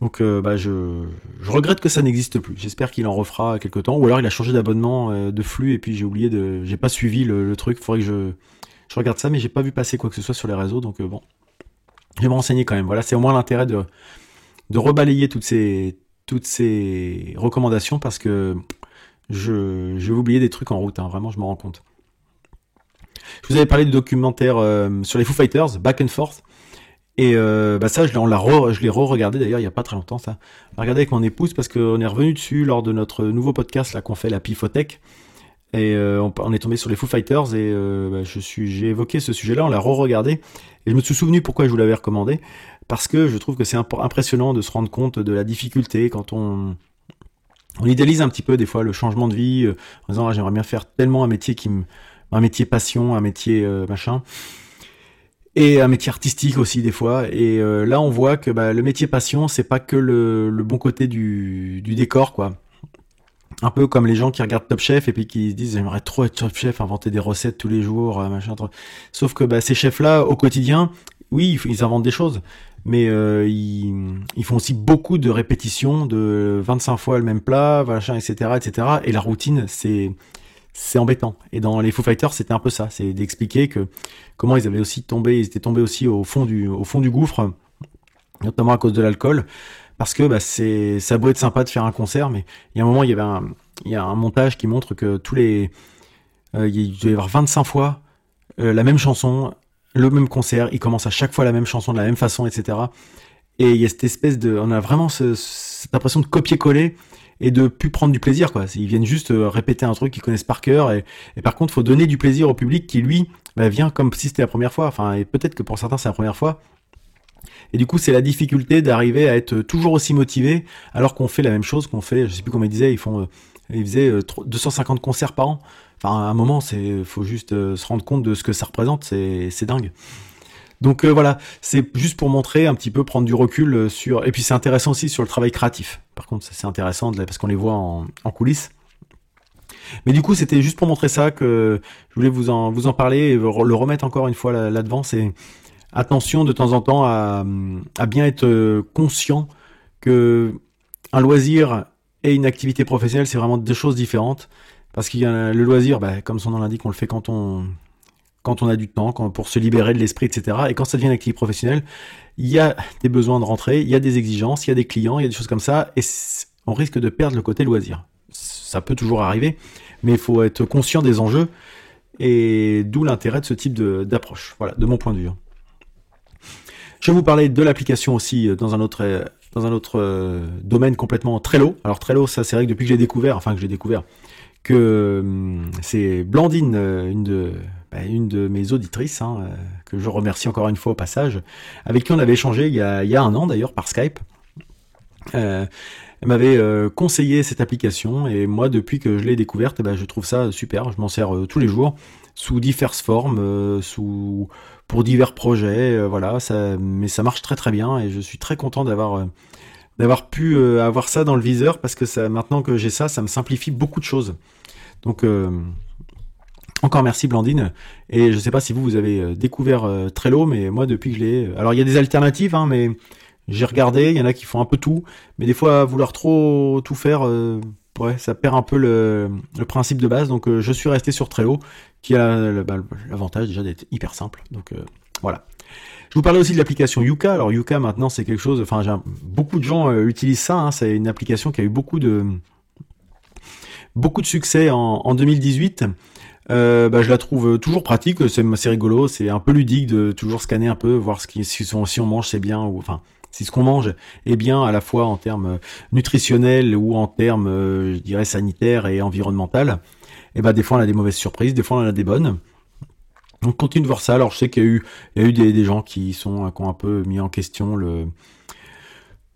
Donc, bah, je, je regrette que ça n'existe plus. J'espère qu'il en refera quelque temps, ou alors il a changé d'abonnement de flux et puis j'ai oublié de, j'ai pas suivi le, le truc. Faudrait que je Je regarde ça, mais j'ai pas vu passer quoi que ce soit sur les réseaux, donc bon. Je vais me renseigner quand même. Voilà, c'est au moins l'intérêt de, de rebalayer toutes ces, toutes ces recommandations parce que je, je vais oublier des trucs en route, hein. vraiment, je me rends compte. Je vous avais parlé du documentaire euh, sur les Foo Fighters, Back and Forth. Et euh, bah ça, je l'ai re-regardé d'ailleurs il y a pas très longtemps ça. Regardé avec mon épouse parce qu'on est revenu dessus lors de notre nouveau podcast là qu'on fait la Pifotech. Et euh, on, est tombé sur les Foo Fighters et bah, je suis, j'ai évoqué ce sujet-là, on l'a re-regardé et je me suis souvenu pourquoi je vous l'avais recommandé parce que je trouve que c'est impressionnant de se rendre compte de la difficulté quand on on idéalise un petit peu des fois le changement de vie en disant ah, j'aimerais bien faire tellement un métier qui me un métier passion, un métier euh, machin. Et un métier artistique aussi des fois. Et euh, là, on voit que bah, le métier passion, c'est pas que le, bon côté du, décor, quoi. Un peu comme les gens qui regardent Top Chef et puis qui se disent j'aimerais trop être Top Chef, inventer des recettes tous les jours, euh, machin. Sauf que bah, ces chefs-là, au quotidien, oui, ils inventent des choses, mais ils, ils, font aussi beaucoup de répétitions, de 25 fois le même plat, etc., etc. Et la routine, c'est c'est embêtant. Et dans les Foo Fighters, c'était un peu ça, c'est d'expliquer que comment ils avaient aussi tombé, ils étaient tombés aussi au fond du, au fond du gouffre, notamment à cause de l'alcool, parce que bah, c'est, ça a être sympa de faire un concert, mais il y a un moment, il y avait un, il y a un montage qui montre que tous les, euh, il doit y avoir 25 fois euh, la même chanson, le même concert, il commence à chaque fois la même chanson de la même façon, etc. Et il y a cette espèce de, on a vraiment cette impression de copier-coller et de plus prendre du plaisir quoi. Ils viennent juste euh, répéter un truc qu'ils connaissent par cœur et, par contre faut donner du plaisir au public qui lui bah, vient comme si c'était la première fois. Enfin et peut-être que pour certains c'est la première fois. Et du coup c'est la difficulté d'arriver à être toujours aussi motivé alors qu'on fait la même chose qu'on fait. Je sais plus comment ils disaient ils font euh, ils faisaient 250 euh, concerts par an. Enfin à un moment c'est faut juste se rendre compte de ce que ça représente. C'est dingue. Donc voilà, c'est juste pour montrer un petit peu, prendre du recul sur... Et puis c'est intéressant aussi sur le travail créatif. Par contre, c'est intéressant parce qu'on les voit en, coulisses. Mais du coup, c'était juste pour montrer ça que je voulais vous en, parler et le remettre encore une fois là-devant. c'est attention de temps en temps à, bien être euh, conscient que un loisir et une activité professionnelle, c'est vraiment deux choses différentes. Parce qu'il y a le loisir, bah, comme son nom l'indique, on le fait quand on, a du temps, pour se libérer de l'esprit, etc. Et quand ça devient une activité professionnelle, il y a des besoins de rentrée, il y a des exigences, il y a des clients, il y a des choses comme ça, et on risque de perdre le côté loisir. Ça peut toujours arriver, mais il faut être conscient des enjeux, et d'où l'intérêt de ce type d'approche, voilà, de mon point de vue. Je vais vous parler de l'application aussi euh, dans un autre, euh, dans un autre euh, domaine complètement Trello. Alors Trello, ça c'est vrai que depuis que j'ai découvert, enfin que j'ai découvert, que hum, c'est Blandine, une de bah, une de mes auditrices, hein, euh, que je remercie encore une fois au passage, avec qui on avait échangé il y a, il y a un an d'ailleurs par Skype. Euh, elle m'avait euh, conseillé cette application et moi depuis que je l'ai découverte, eh ben, je trouve ça super. Je m'en sers tous les jours sous diverses formes, sous pour divers projets, voilà. Ça, mais ça marche très très bien et je suis très content d'avoir d'avoir pu avoir ça dans le viseur parce que ça, maintenant que j'ai ça, ça me simplifie beaucoup de choses. Donc encore merci Blandine. Et je sais pas si vous, vous avez euh, découvert euh, Trello, mais moi depuis que je l'ai... Euh, alors il y a des alternatives, hein, mais j'ai regardé, il y en a qui font un peu tout. Mais des fois, vouloir trop tout faire, ouais, ça perd un peu le, principe de base. Donc je suis resté sur Trello, qui a bah, l'avantage déjà d'être hyper simple. Donc voilà. Je vous parlais aussi de l'application Yuka. Alors Yuka maintenant c'est quelque chose, enfin beaucoup de gens utilisent ça. Hein. C'est une application qui a eu beaucoup de beaucoup de succès en, en 2018. Euh, bah, je la trouve toujours pratique, c'est rigolo, c'est un peu ludique de toujours scanner un peu, voir ce qui, si, si on mange c'est bien, ou enfin si ce qu'on mange est bien à la fois en termes nutritionnels ou en termes, euh, je dirais, sanitaires et environnemental. Et bah des fois on a des mauvaises surprises, des fois on a des bonnes. Donc continue de voir ça. Alors je sais qu'il y a eu, il y a eu des, des gens qui sont qui ont un peu mis en question le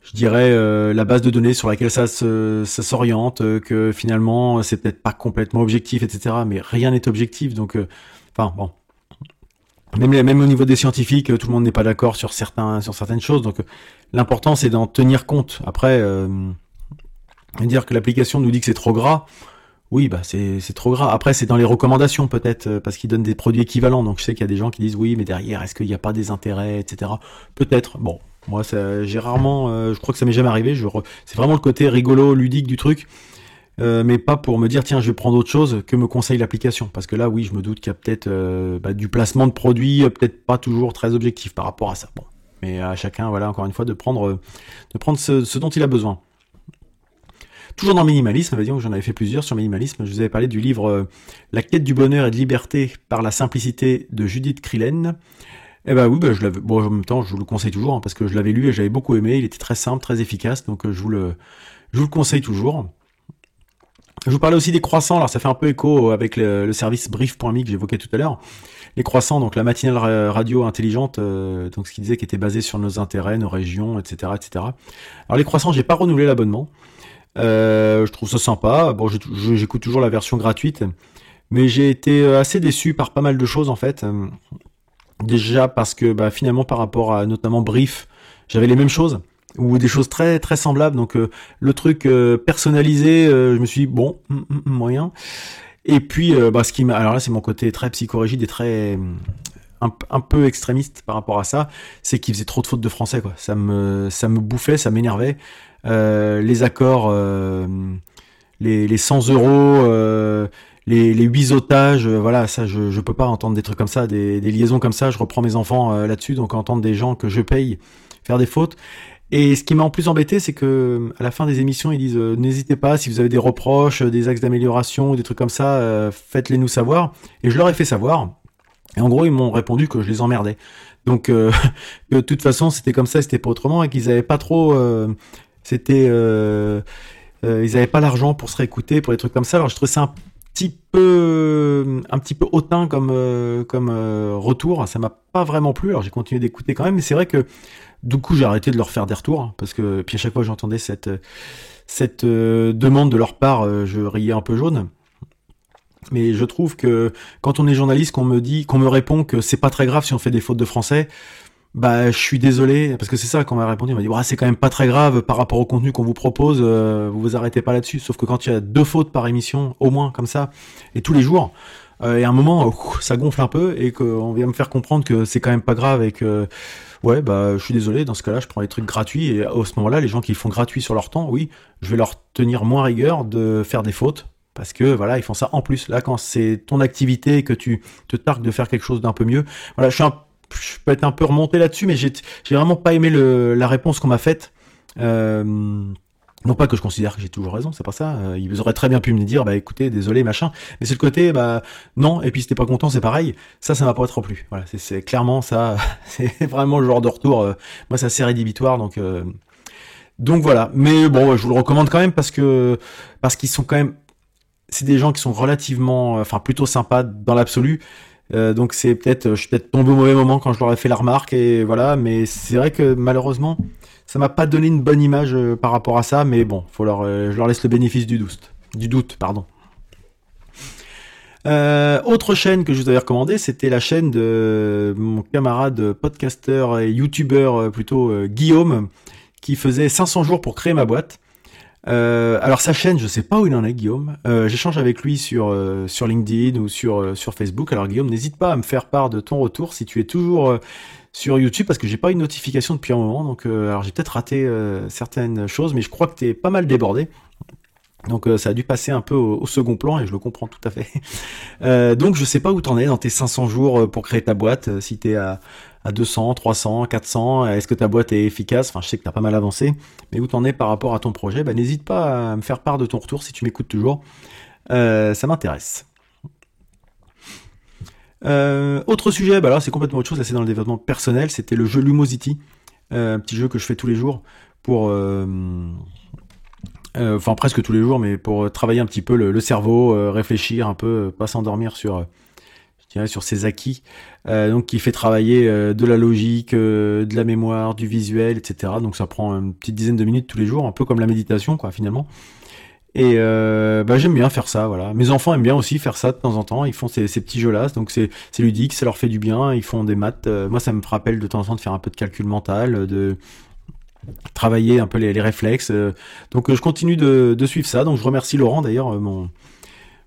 je dirais, euh, la base de données sur laquelle ça, s'oriente, euh, que finalement c'est peut-être pas complètement objectif, etc. Mais rien n'est objectif, donc, euh, enfin bon. Même, même au niveau des scientifiques, tout le monde n'est pas d'accord sur certains, sur certaines choses. Donc, l'important c'est d'en tenir compte. Après, dire que l'application nous dit que c'est trop gras. Oui, bah c'est trop gras. Après, c'est dans les recommandations peut-être, parce qu'ils donnent des produits équivalents. Donc je sais qu'il y a des gens qui disent oui, mais derrière, est-ce qu'il n'y a pas des intérêts, etc. Peut-être. Bon, moi, j'ai rarement, euh, je crois que ça m'est jamais arrivé. C'est vraiment le côté rigolo, ludique du truc. mais pas pour me dire tiens je vais prendre autre chose que me conseille l'application parce que là oui je me doute qu'il y a peut-être bah, du placement de produits peut-être pas toujours très objectif par rapport à ça bon mais à chacun voilà encore une fois de prendre de prendre ce dont il a besoin Toujours dans minimalisme, dire que j'en avais fait plusieurs sur minimalisme, je vous avais parlé du livre euh, La quête du bonheur et de liberté par la simplicité de Judith Krillen. Eh ben oui, ben je l'avais. Bon, en même temps, je vous le conseille toujours hein, parce que je l'avais lu et j'avais beaucoup aimé. Il était très simple, très efficace, donc euh, je vous le, je vous le conseille toujours. Je vous parlais aussi des croissants. Alors ça fait un peu écho avec le, service brief.me que j'évoquais tout à l'heure. Les croissants, donc la matinale radio intelligente, euh, donc ce qui disait qui était basé sur nos intérêts, nos régions, etc., etc. Alors les croissants, j'ai pas renouvelé l'abonnement. Euh, je trouve ça sympa. Bon, j'écoute toujours la version gratuite, mais j'ai été euh, assez déçu par pas mal de choses en fait. Déjà parce que bah, finalement par rapport à notamment Brief, j'avais les mêmes choses ou des choses très très semblables. Donc euh, le truc personnalisé, je me suis dit bon mm, mm, mm, moyen. Et puis bah, ce qui m'a, alors là c'est mon côté très psychorigide et très un, peu extrémiste par rapport à ça, c'est qu'il faisait trop de fautes de français quoi. Ça me ça me bouffait, ça m'énervait. Euh, les accords, euh, les, les 100 euros, euh, les, les 8 otages, voilà, ça, je, je peux pas entendre des trucs comme ça, des, des liaisons comme ça. Je reprends mes enfants là-dessus, donc entendre des gens que je paye faire des fautes. Et ce qui m'a en plus embêté, c'est que à la fin des émissions, ils disent n'hésitez pas si vous avez des reproches, des axes d'amélioration ou des trucs comme ça, faites-les nous savoir. Et je leur ai fait savoir. Et en gros, ils m'ont répondu que je les emmerdais. Donc, que de toute façon, c'était comme ça, c'était pas autrement, et qu'ils avaient pas trop c'était, euh, euh, ils avaient pas l'argent pour se réécouter, pour des trucs comme ça. Alors je trouvais ça un petit peu, un petit peu hautain comme, euh, comme retour. Ça m'a pas vraiment plu. Alors j'ai continué d'écouter quand même, mais c'est vrai que du coup j'ai arrêté de leur faire des retours hein, parce que puis à chaque fois j'entendais cette cette demande de leur part, je riais un peu jaune. Mais je trouve que quand on est journaliste, qu'on me dit, qu'on me répond que c'est pas très grave si on fait des fautes de français, bah, je suis désolé, parce que c'est ça qu'on m'a répondu. On m'a dit, c'est quand même pas très grave par rapport au contenu qu'on vous propose, euh, vous vous arrêtez pas là-dessus. Sauf que quand il y a deux fautes par émission, au moins, comme ça, et tous les jours, euh, et à un moment, ça gonfle un peu, et qu'on vient me faire comprendre que c'est quand même pas grave, et que, ouais, bah, je suis désolé, dans ce cas-là, je prends les trucs gratuits, et à ce moment-là, les gens qui font gratuit sur leur temps, oui, je vais leur tenir moins rigueur de faire des fautes, parce que voilà, ils font ça en plus. Là, quand c'est ton activité et que tu te tarques de faire quelque chose d'un peu mieux, voilà, je suis un je peux être un peu remonté là-dessus, mais j'ai vraiment pas aimé la réponse qu'on m'a faite. Euh, non pas que je considère que j'ai toujours raison, c'est pas ça. Euh, ils auraient très bien pu me dire, bah écoutez, désolé, machin. Mais c'est le côté, bah non. Et puis si t'es pas content, c'est pareil. Ça, ça m'a pas trop plu. Voilà, c'est clairement ça. c'est vraiment le genre de retour. Euh, moi, c'est assez rédhibitoire, donc donc voilà. Mais bon, je vous le recommande quand même parce que parce qu'ils sont quand même, c'est des gens qui sont relativement, enfin plutôt sympas dans l'absolu. Euh, donc c'est peut-être, je suis peut-être tombé au mauvais moment quand je leur ai fait la remarque et voilà. Mais c'est vrai que malheureusement, ça m'a pas donné une bonne image euh, par rapport à ça. Mais bon, faut leur, euh, je leur laisse le bénéfice du doute, du doute, pardon. autre chaîne que je vous avais recommandé, c'était la chaîne de mon camarade podcasteur et youtubeur plutôt Guillaume, qui faisait 500 jours pour créer ma boîte. Euh, alors sa chaîne, je sais pas où il en est, Guillaume. Euh, J'échange avec lui sur euh, LinkedIn ou sur Facebook. Alors Guillaume, n'hésite pas à me faire part de ton retour si tu es toujours sur YouTube parce que j'ai pas une notification depuis un moment. Donc alors j'ai peut-être raté certaines choses, mais je crois que tu es pas mal débordé. Donc ça a dû passer un peu au, au, second plan et je le comprends tout à fait. donc je sais pas où t'en es dans tes 500 jours pour créer ta boîte, si t'es à à 200, 300, 400 Est-ce que ta boîte est efficace? Enfin, je sais que tu as pas mal avancé, mais où t'en es par rapport à ton projet? Bah, N'hésite pas à me faire part de ton retour si tu m'écoutes toujours. Euh, ça m'intéresse. Euh, autre sujet, bah c'est complètement autre chose, c'est dans le développement personnel, c'était le jeu Lumosity, euh, un petit jeu que je fais tous les jours pour... Enfin presque tous les jours, mais pour travailler un petit peu le cerveau, réfléchir un peu, pas s'endormir sur sur ses acquis, euh, donc qui fait travailler euh, de la logique, euh, de la mémoire, du visuel, etc. Donc ça prend une petite dizaine de minutes tous les jours, un peu comme la méditation, quoi, finalement. Et bah, j'aime bien faire ça, voilà. Mes enfants aiment bien aussi faire ça de temps en temps. Ils font ces, petits jeux-là, donc c'est ludique, ça leur fait du bien. Ils font des maths. moi, ça me rappelle de temps en temps de faire un peu de calcul mental, de travailler un peu les, réflexes. donc je continue de, suivre ça. Donc je remercie Laurent d'ailleurs, mon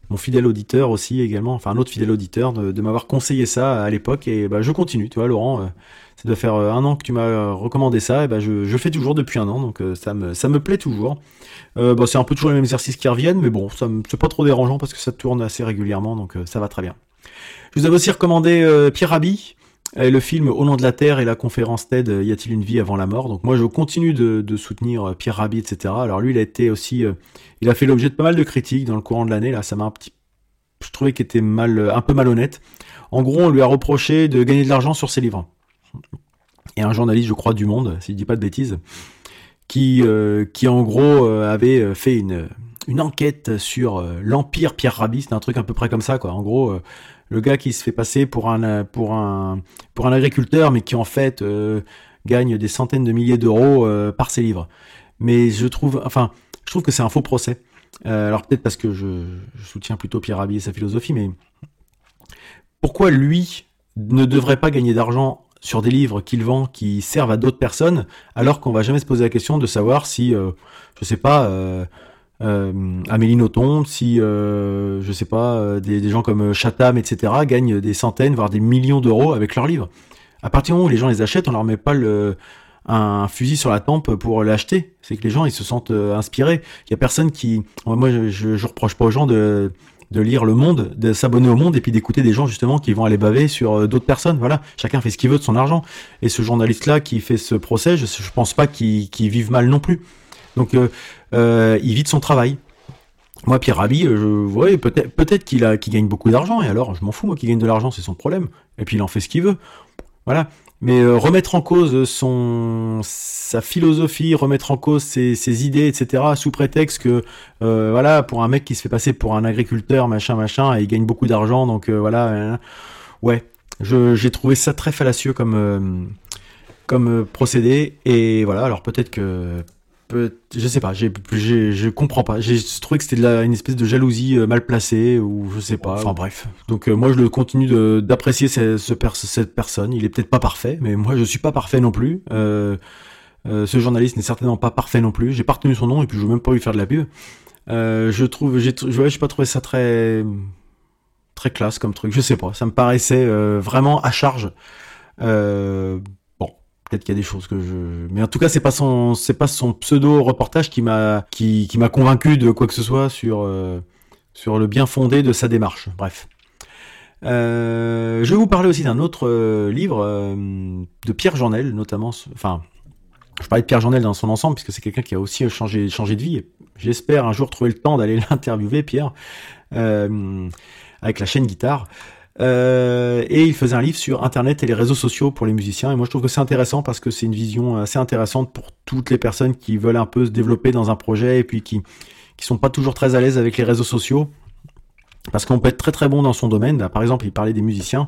mon fidèle auditeur aussi également, enfin un autre fidèle auditeur, de, m'avoir conseillé ça à l'époque. Et bah, je continue, tu vois, Laurent. Euh, ça doit faire un an que tu m'as recommandé ça, et bah, je, je fais toujours depuis un an, donc ça, me, plaît toujours. Euh, bah, c'est un peu toujours les mêmes exercices qui reviennent, mais bon, c'est pas trop dérangeant parce que ça tourne assez régulièrement, donc ça va très bien. Je vous avais aussi recommandé Pierre Rabhi, le film Au nom de la Terre et la conférence TED Y a-t-il une vie avant la mort? Donc moi je continue de, soutenir euh, Pierre Rabhi, etc. Alors lui il a été aussi, euh, il a fait l'objet de pas mal de critiques dans le courant de l'année. Là ça m'a un petit, je trouvais qu'il était mal, euh, un peu malhonnête. En gros on lui a reproché de gagner de l'argent sur ses livres. Et un journaliste, je crois, du Monde, si je dis pas de bêtises, qui, qui en gros avait fait une, une enquête sur l'empire Pierre Rabhi. C'est un truc à peu près comme ça, quoi. En gros le gars qui se fait passer pour un un agriculteur, mais qui en fait euh, gagne des centaines de milliers d'euros euh, par ses livres. Mais je trouve, que c'est un faux procès. Euh, alors peut-être parce que je, soutiens plutôt Pierre Rabhi et sa philosophie, mais pourquoi lui ne devrait pas gagner d'argent sur des livres qu'il vend qui servent à d'autres personnes, alors qu'on va jamais se poser la question de savoir si, je sais pas, euh, Amélie Nothomb, si euh, je sais pas, euh, des, gens comme Chatham, etc. gagnent des centaines, voire des millions d'euros avec leurs livres. À partir du moment où les gens les achètent, on leur met pas le, un fusil sur la tempe pour l'acheter. C'est que les gens ils se sentent inspirés. Il y a personne qui, moi je, je, reproche pas aux gens de de lire le monde, de s'abonner au monde et puis d'écouter des gens justement qui vont aller baver sur d'autres personnes. Voilà, chacun fait ce qu'il veut de son argent. Et ce journaliste-là qui fait ce procès, je, je pense pas qu'il qu vive mal non plus. Donc euh, euh, il vit de son travail. Moi, Pierre Rabhi, euh, je voyais peut-être qu'il a qu'il gagne beaucoup d'argent et alors je m'en fous moi qu'il gagne de l'argent, c'est son problème. Et puis il en fait ce qu'il veut. Voilà. Mais remettre en cause son sa philosophie, remettre en cause ses, idées, etc. sous prétexte que voilà pour un mec qui se fait passer pour un agriculteur, machin, machin, et il gagne beaucoup d'argent, donc voilà. Ouais, j'ai trouvé ça très fallacieux comme comme procédé et voilà. Alors peut-être que je sais pas, j'ai, je comprends pas. J'ai trouvé que c'était une espèce de jalousie euh, mal placée ou je sais pas. Enfin bref. Donc euh, moi je le continue d'apprécier ce, cette personne. Il est peut-être pas parfait, mais moi je suis pas parfait non plus. Euh, ce journaliste n'est certainement pas parfait non plus. J'ai pas retenu son nom et puis je veux même pas lui faire de la pub. je trouve, j'ai, ouais, j'ai pas trouvé ça très très classe comme truc. Je sais pas. Ça me paraissait vraiment à charge. Euh, Peut-être qu'il y a des choses que je, mais en tout cas, c'est pas son, c'est pas son pseudo reportage qui m'a, qui, qui m'a convaincu de quoi que ce soit sur, euh, sur le bien fondé de sa démarche. Bref. Euh, je vais vous parler aussi d'un autre euh, livre de Pierre Journel, notamment. Enfin, je parlais de Pierre Journel dans son ensemble puisque c'est quelqu'un qui a aussi changé, changé de vie. J'espère un jour trouver le temps d'aller l'interviewer, Pierre, avec la chaîne guitare. Euh, et il faisait un livre sur Internet et les réseaux sociaux pour les musiciens. Et moi, je trouve que c'est intéressant parce que c'est une vision assez intéressante pour toutes les personnes qui veulent un peu se développer dans un projet et puis qui qui sont pas toujours très à l'aise avec les réseaux sociaux. Parce qu'on peut être très très bon dans son domaine. Par exemple, il parlait des musiciens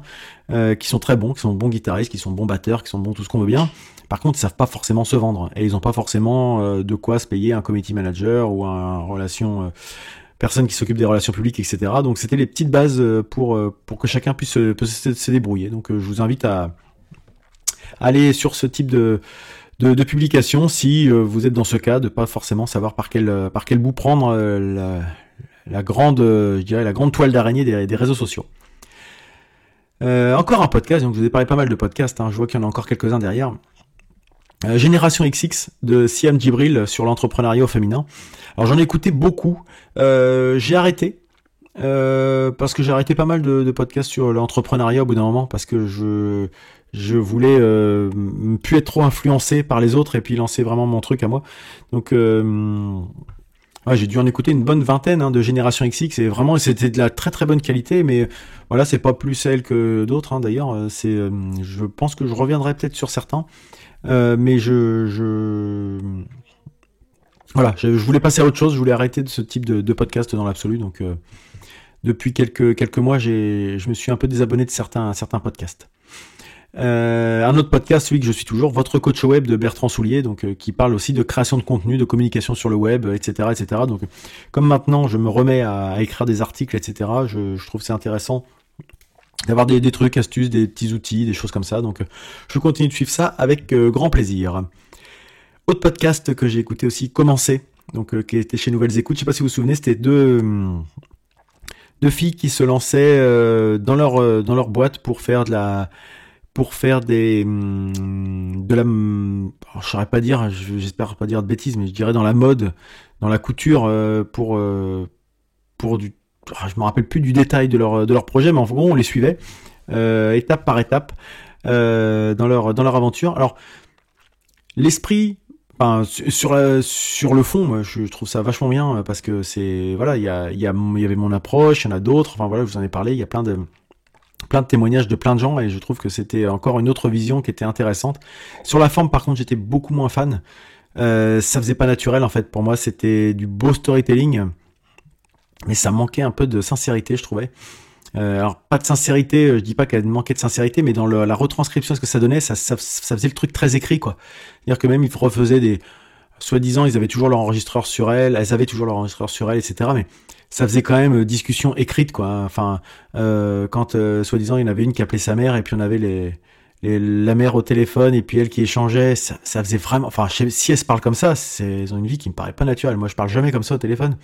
euh, qui sont très bons, qui sont bons guitaristes, qui sont bons batteurs, qui sont bons tout ce qu'on veut bien. Par contre, ils savent pas forcément se vendre et ils ont pas forcément euh, de quoi se payer un committee manager ou un relation euh, personne qui s'occupe des relations publiques, etc. Donc c'était les petites bases euh, pour, euh, pour que chacun puisse se, débrouiller. Donc euh, je vous invite à, aller sur ce type de, de, publication si vous êtes dans ce cas de pas forcément savoir par quel, par quel bout prendre la, grande, je dirais, la grande toile d'araignée des, réseaux sociaux. encore un podcast, donc je vous ai parlé pas mal de podcasts, hein. je vois qu'il y en a encore quelques-uns derrière. Euh, Génération XX de Siam Djibril sur l'entrepreneuriat au féminin. Alors j'en ai écouté beaucoup. Euh, j'ai arrêté euh, parce que j'ai arrêté pas mal de, podcasts sur l'entrepreneuriat au bout d'un moment parce que je je voulais euh, plus être trop influencé par les autres et puis lancer vraiment mon truc à moi. Donc j'ai dû en écouter une bonne vingtaine hein, de Génération XX et vraiment c'était de la très très bonne qualité mais voilà c'est pas plus celle que d'autres hein, d'ailleurs c'est je pense que je reviendrai peut-être sur certains euh, mais je, je... voilà, je, voulais passer à autre chose. Je voulais arrêter de ce type de, podcast dans l'absolu. Donc, euh, depuis quelques quelques mois, j'ai, je me suis un peu désabonné de certains certains podcasts. Euh, un autre podcast, celui que je suis toujours, votre coach web de Bertrand Soulier, donc euh, qui parle aussi de création de contenu, de communication sur le web, etc., etc. Donc, comme maintenant, je me remets à, écrire des articles, etc. Je, je trouve c'est intéressant d'avoir des, trucs, astuces, des petits outils, des choses comme ça. Donc, je continue de suivre ça avec euh, grand plaisir. Autre podcast que j'ai écouté aussi, Commencer, donc euh, qui était chez Nouvelles Écoutes. Je sais pas si vous vous souvenez, c'était deux, de filles qui se lançaient dans leur dans leur boîte pour faire de la pour faire des hum, de la hum, je saurais pas dire j'espère pas dire de bêtises mais je dirais dans la mode dans la couture pour pour du je me rappelle plus du détail de leur de leur projet mais en gros on les suivait étape par étape dans leur dans leur aventure alors l'esprit sur sur le fond, je trouve ça vachement bien euh, parce que c'est voilà, il y a y, y avait mon approche, il y en a d'autres. Enfin voilà, je vous en ai parlé. Il y a plein de plein de témoignages de plein de gens et je trouve que c'était encore une autre vision qui était intéressante. Sur la forme, par contre, j'étais beaucoup moins fan. Euh, ça faisait pas naturel en fait pour moi. C'était du beau storytelling, mais ça manquait un peu de sincérité, je trouvais. Euh, alors pas de sincérité, euh, je dis pas qu'elle manquait de sincérité, mais dans la retranscription, ce que ça donnait, ça, faisait le truc très écrit, quoi. C'est-à-dire que même ils refaisaient des, soi-disant, ils avaient toujours leur enregistreur sur elle, elles avaient toujours leur enregistreur sur elle, etc. Mais ça faisait quand même euh, discussion écrite, quoi. Enfin, quand soi-disant il y en avait une qui appelait sa mère et puis on avait les la mère au téléphone et puis elle qui échangeait, ça, faisait vraiment. Enfin, si elle se parle comme ça, ils ont une vie qui me paraît pas naturelle. Moi, je parle jamais comme ça au téléphone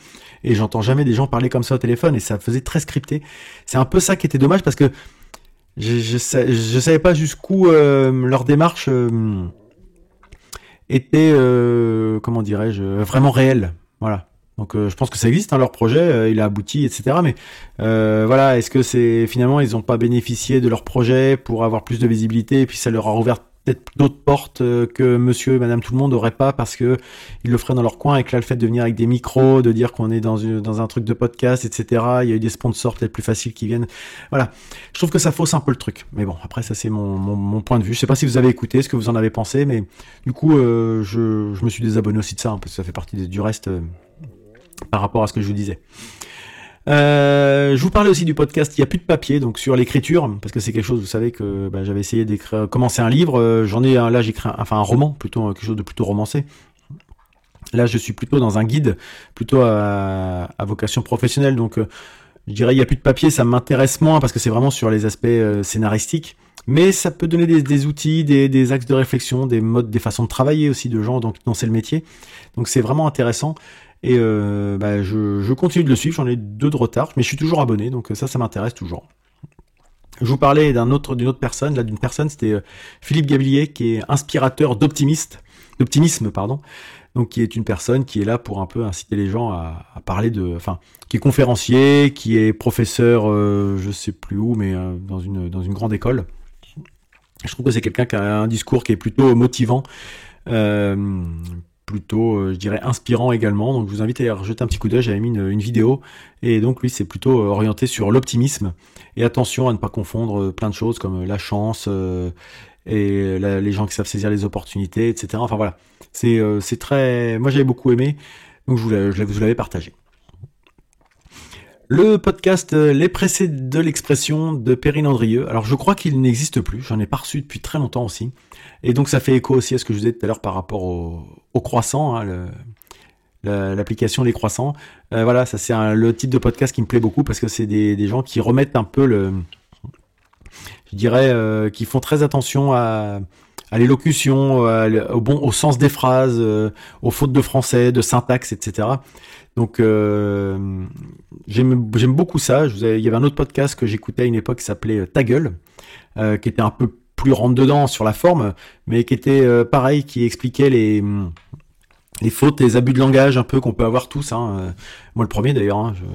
et j'entends jamais des gens parler comme ça au téléphone et ça faisait très scripté. C'est un peu ça qui était dommage parce que je je, je savais pas jusqu'où euh, leur démarche euh, était euh, comment dirais-je vraiment réelle. Voilà. Donc euh, je pense que ça existe, hein, leur projet, euh, il a abouti, etc. Mais euh, voilà, est-ce que c'est finalement ils n'ont pas bénéficié de leur projet pour avoir plus de visibilité et puis ça leur a ouvert peut-être d'autres portes que Monsieur et Madame tout le monde n'auraient pas parce que ils le feraient dans leur coin et que là le fait de venir avec des micros, de dire qu'on est dans, une, dans un truc de podcast, etc. Il y a eu des sponsors peut-être plus faciles qui viennent. Voilà, je trouve que ça fausse un peu le truc. Mais bon, après ça c'est mon, mon, mon, point de vue. Je sais pas si vous avez écouté, ce que vous en avez pensé, mais du coup je, je me suis désabonné aussi de ça hein, parce que ça fait partie du reste par rapport à ce que je vous disais. Euh, je vous parlais aussi du podcast Il n'y a plus de papier, donc sur l'écriture, parce que c'est quelque chose, vous savez que bah, j'avais essayé d'écrire, commencer un livre. Euh, j'en ai un, là, j'écris enfin un roman, plutôt quelque chose de plutôt romancé. Là, je suis plutôt dans un guide, plutôt à, vocation professionnelle. Donc, euh, je dirais il n'y a plus de papier, ça m'intéresse moins parce que c'est vraiment sur les aspects scénaristiques. Mais ça peut donner des, outils, des, axes de réflexion, des modes, des façons de travailler aussi de gens dont, dont c'est le métier. Donc, c'est vraiment intéressant. Et euh, bah, je, continue de le suivre, j'en ai deux de retard, mais je suis toujours abonné, donc ça, ça m'intéresse toujours. Je vous parlais d'un autre, d'une autre personne, là d'une personne, c'était euh, Philippe Gablier, qui est inspirateur d'optimiste, d'optimisme, pardon. Donc qui est une personne qui est là pour un peu inciter les gens à, parler de, enfin, qui est conférencier, qui est professeur, euh, je sais plus où, mais dans une dans une grande école. Je trouve que c'est quelqu'un qui a un discours qui est plutôt motivant, plutôt, euh, je dirais, inspirant également. Donc je vous invite à y jeter un petit coup d'œil, j'avais mis une, vidéo. Et donc lui, c'est plutôt euh, orienté sur l'optimisme. Et attention à ne pas confondre euh, plein de choses comme la chance et les gens qui savent saisir les opportunités, etc. Enfin voilà, c'est c'est très... Moi j'avais beaucoup aimé, donc je vous l'avais partagé. Le podcast Les Pressés de l'expression de Perrine Andrieux. Alors je crois qu'il n'existe plus, j'en ai pas reçu depuis très longtemps aussi. Et donc ça fait écho aussi à ce que je disais tout à l'heure par rapport au, croissant, hein, l'application Les Croissants. Euh, voilà, ça c'est le type de podcast qui me plaît beaucoup parce que c'est des, gens qui remettent un peu le... Je dirais, euh, qui font très attention à, l'élocution, au sens des phrases, euh, aux fautes de français, de syntaxe, etc. Donc j'aime beaucoup ça. il y avait un autre podcast que j'écoutais à une époque qui s'appelait Ta gueule, qui était un peu plus rentre dedans sur la forme, mais qui était euh, pareil, qui expliquait les les fautes, les abus de langage un peu qu'on peut avoir tous. Hein. Euh, moi le premier d'ailleurs, hein, je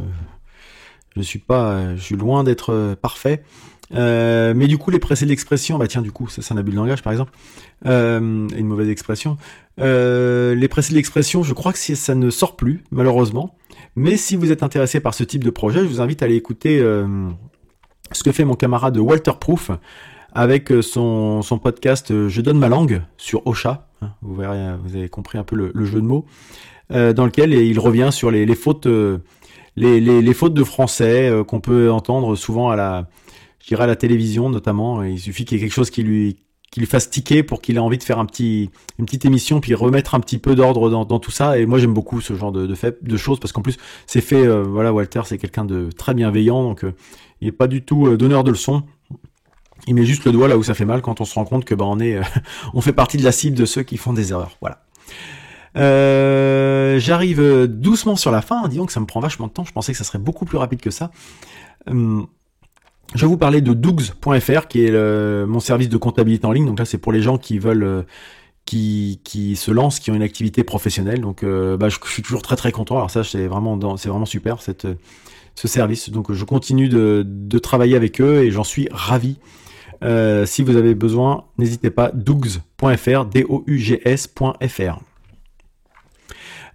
je suis pas, je suis loin d'être euh, mais du coup, les pressés d'expression, bah tiens, du coup, ça c'est un abus de langage par exemple, une mauvaise expression. les pressés d'expression, je crois que ça ne sort plus, malheureusement. Mais si vous êtes intéressé par ce type de projet, je vous invite à aller écouter ce que fait mon camarade Walter Proof avec euh, son, son podcast euh, Je donne ma langue sur Ocha. Hein, vous verrez, vous avez compris un peu le, jeu de mots, euh, dans lequel il revient sur les, fautes, les, les, fautes de français qu'on peut entendre souvent à la, je dirais à la télévision notamment. Il suffit qu'il y ait quelque chose qui lui qui lui fasse tiquer pour qu'il ait envie de faire un petit, une petite émission puis remettre un petit peu d'ordre dans, dans, tout ça. Et moi j'aime beaucoup ce genre de, de, fait, de choses parce qu'en plus c'est fait. voilà, Walter c'est quelqu'un de très bienveillant donc il est pas du tout donneur de leçons il met juste le doigt là où ça fait mal quand on se rend compte que bah on est, on fait partie de la cible de ceux qui font des erreurs. Voilà. Euh, J'arrive doucement sur la fin, disons que ça me prend vachement de temps, je pensais que ça serait beaucoup plus rapide que ça. Hum, je vais vous parler de dougs.fr qui est mon service de comptabilité en ligne. Donc là, c'est pour les gens qui veulent, qui, qui se lancent, qui ont une activité professionnelle. Donc, bah, je, suis toujours très très content. Alors ça, c'est vraiment, c'est vraiment super cette, ce service. Donc, je continue de, de travailler avec eux et j'en suis ravi. Euh, si vous avez besoin, n'hésitez pas, dougs.fr, D-O-U-G-S.fr.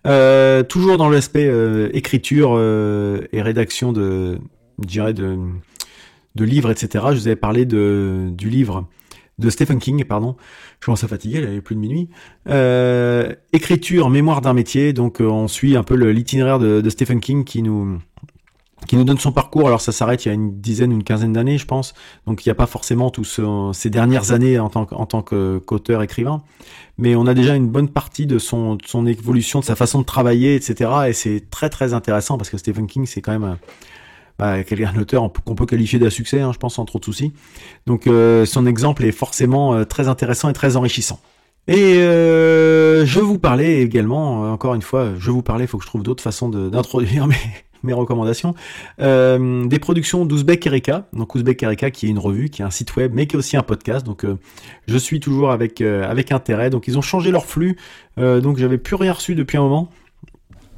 Euh, toujours dans l'aspect euh, écriture et rédaction de, je de, de livres, etc. Je vous avais parlé de, du livre de Stephen King, pardon. Je commence à fatiguer, il est plus de minuit. écriture, mémoire d'un métier. Donc on suit un peu l'itinéraire de, de Stephen King qui nous qui nous donne son parcours. Alors ça s'arrête il y a une dizaine ou une quinzaine d'années, je pense. Donc il n'y a pas forcément tous ces dernières années en tant, tant qu'auteur écrivain, mais on a déjà une bonne partie de son, son évolution, de sa façon de travailler, etc. Et c'est très très intéressant parce que Stephen King, c'est quand même bah, un auteur qu'on peut qualifier d'un succès, hein, je pense, sans trop de soucis. Donc euh, son exemple est forcément euh, très intéressant et très enrichissant. Et euh, je vous parlais également, encore une fois, je vous parlais, il faut que je trouve d'autres façons d'introduire mes, mes recommandations. Euh, des productions d'Ouzbek Erika, donc Ouzbek Erika qui est une revue, qui est un site web, mais qui est aussi un podcast. Donc euh, je suis toujours avec euh, avec intérêt. Donc ils ont changé leur flux, donc j'avais plus rien reçu depuis un moment.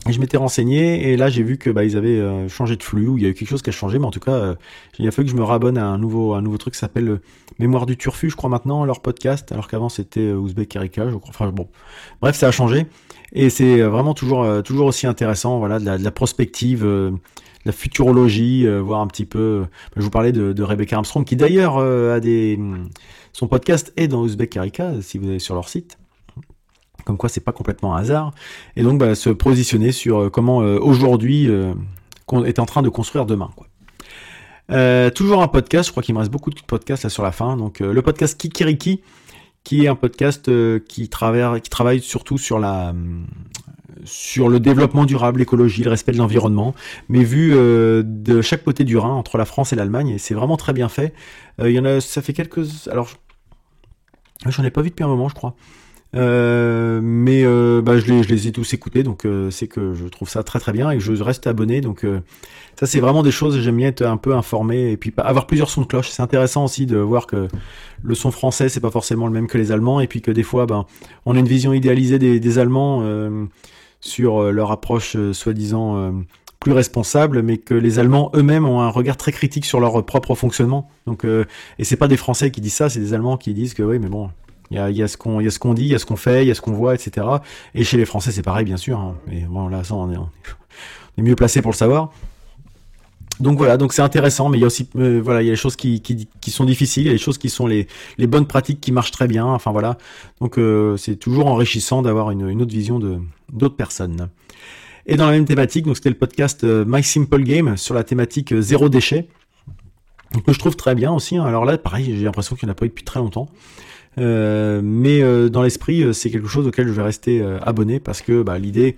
Et je m'étais renseigné et là j'ai vu que bah, ils avaient changé de flux ou il y a eu quelque chose qui a changé, mais en tout cas il a fallu que je me rabonne à un nouveau un nouveau truc qui s'appelle Mémoire du Turfu, je crois maintenant leur podcast, alors qu'avant c'était Ouzbek Erika, je crois. Enfin bon, bref ça a changé. Et c'est euh, vraiment toujours, euh, aussi intéressant, voilà, de la, prospective, euh, de la futurologie, voir un petit peu. Je vous parlais de, Rebecca Armstrong, qui d'ailleurs a des. Son podcast est dans Uzbek Erika, si vous allez sur leur site. Comme quoi, c'est pas complètement un hasard. Et donc, bah, se positionner sur comment aujourd'hui est en train de construire demain. Toujours un podcast, je crois qu'il me reste beaucoup de podcasts là sur la fin. Donc, le podcast Kikiriki qui est un podcast euh, qui, travaille, qui travaille surtout sur la sur le développement durable, l'écologie, le respect de l'environnement, mais vu euh, de chaque côté du Rhin, entre la France et l'Allemagne, et c'est vraiment très bien fait. Euh, il y en a, ça fait quelques, alors, j'en ai pas vu depuis un moment, je crois. Euh, mais euh, bah, je, les, ai tous écoutés, donc euh, c'est que je trouve ça très très bien et je reste abonné. Donc ça c'est vraiment des choses, j'aime bien être un peu informé et puis avoir plusieurs sons de cloche. C'est intéressant aussi de voir que le son français c'est pas forcément le même que les Allemands et puis que des fois ben, on a une vision idéalisée des, Allemands sur leur approche soi-disant plus responsable, mais que les Allemands eux-mêmes ont un regard très critique sur leur propre fonctionnement. Donc, et c'est pas des Français qui disent ça, c'est des Allemands qui disent que oui, mais bon, il y a, y a, ce qu'on, dit, il y a ce qu'on fait, il y a ce qu'on voit, etc. Et chez les Français, c'est pareil, bien sûr. Hein. Mais bon, là, ça, on est, mieux placé pour le savoir. Donc voilà, donc c'est intéressant, mais il y a aussi, euh, voilà, il y a les choses qui, qui, sont difficiles, il y a les choses qui sont les, les bonnes pratiques qui marchent très bien. Enfin voilà, donc euh, c'est toujours enrichissant d'avoir une, une autre vision d'autres personnes. Et dans la même thématique, donc c'était le podcast euh, My Simple Game sur la thématique zéro déchet, que je trouve très bien aussi. Hein. Alors là, pareil, j'ai l'impression qu'il n'y en a pas eu depuis très longtemps. Euh, mais euh, dans l'esprit, euh, c'est quelque chose auquel je vais rester abonné parce que bah, l'idée,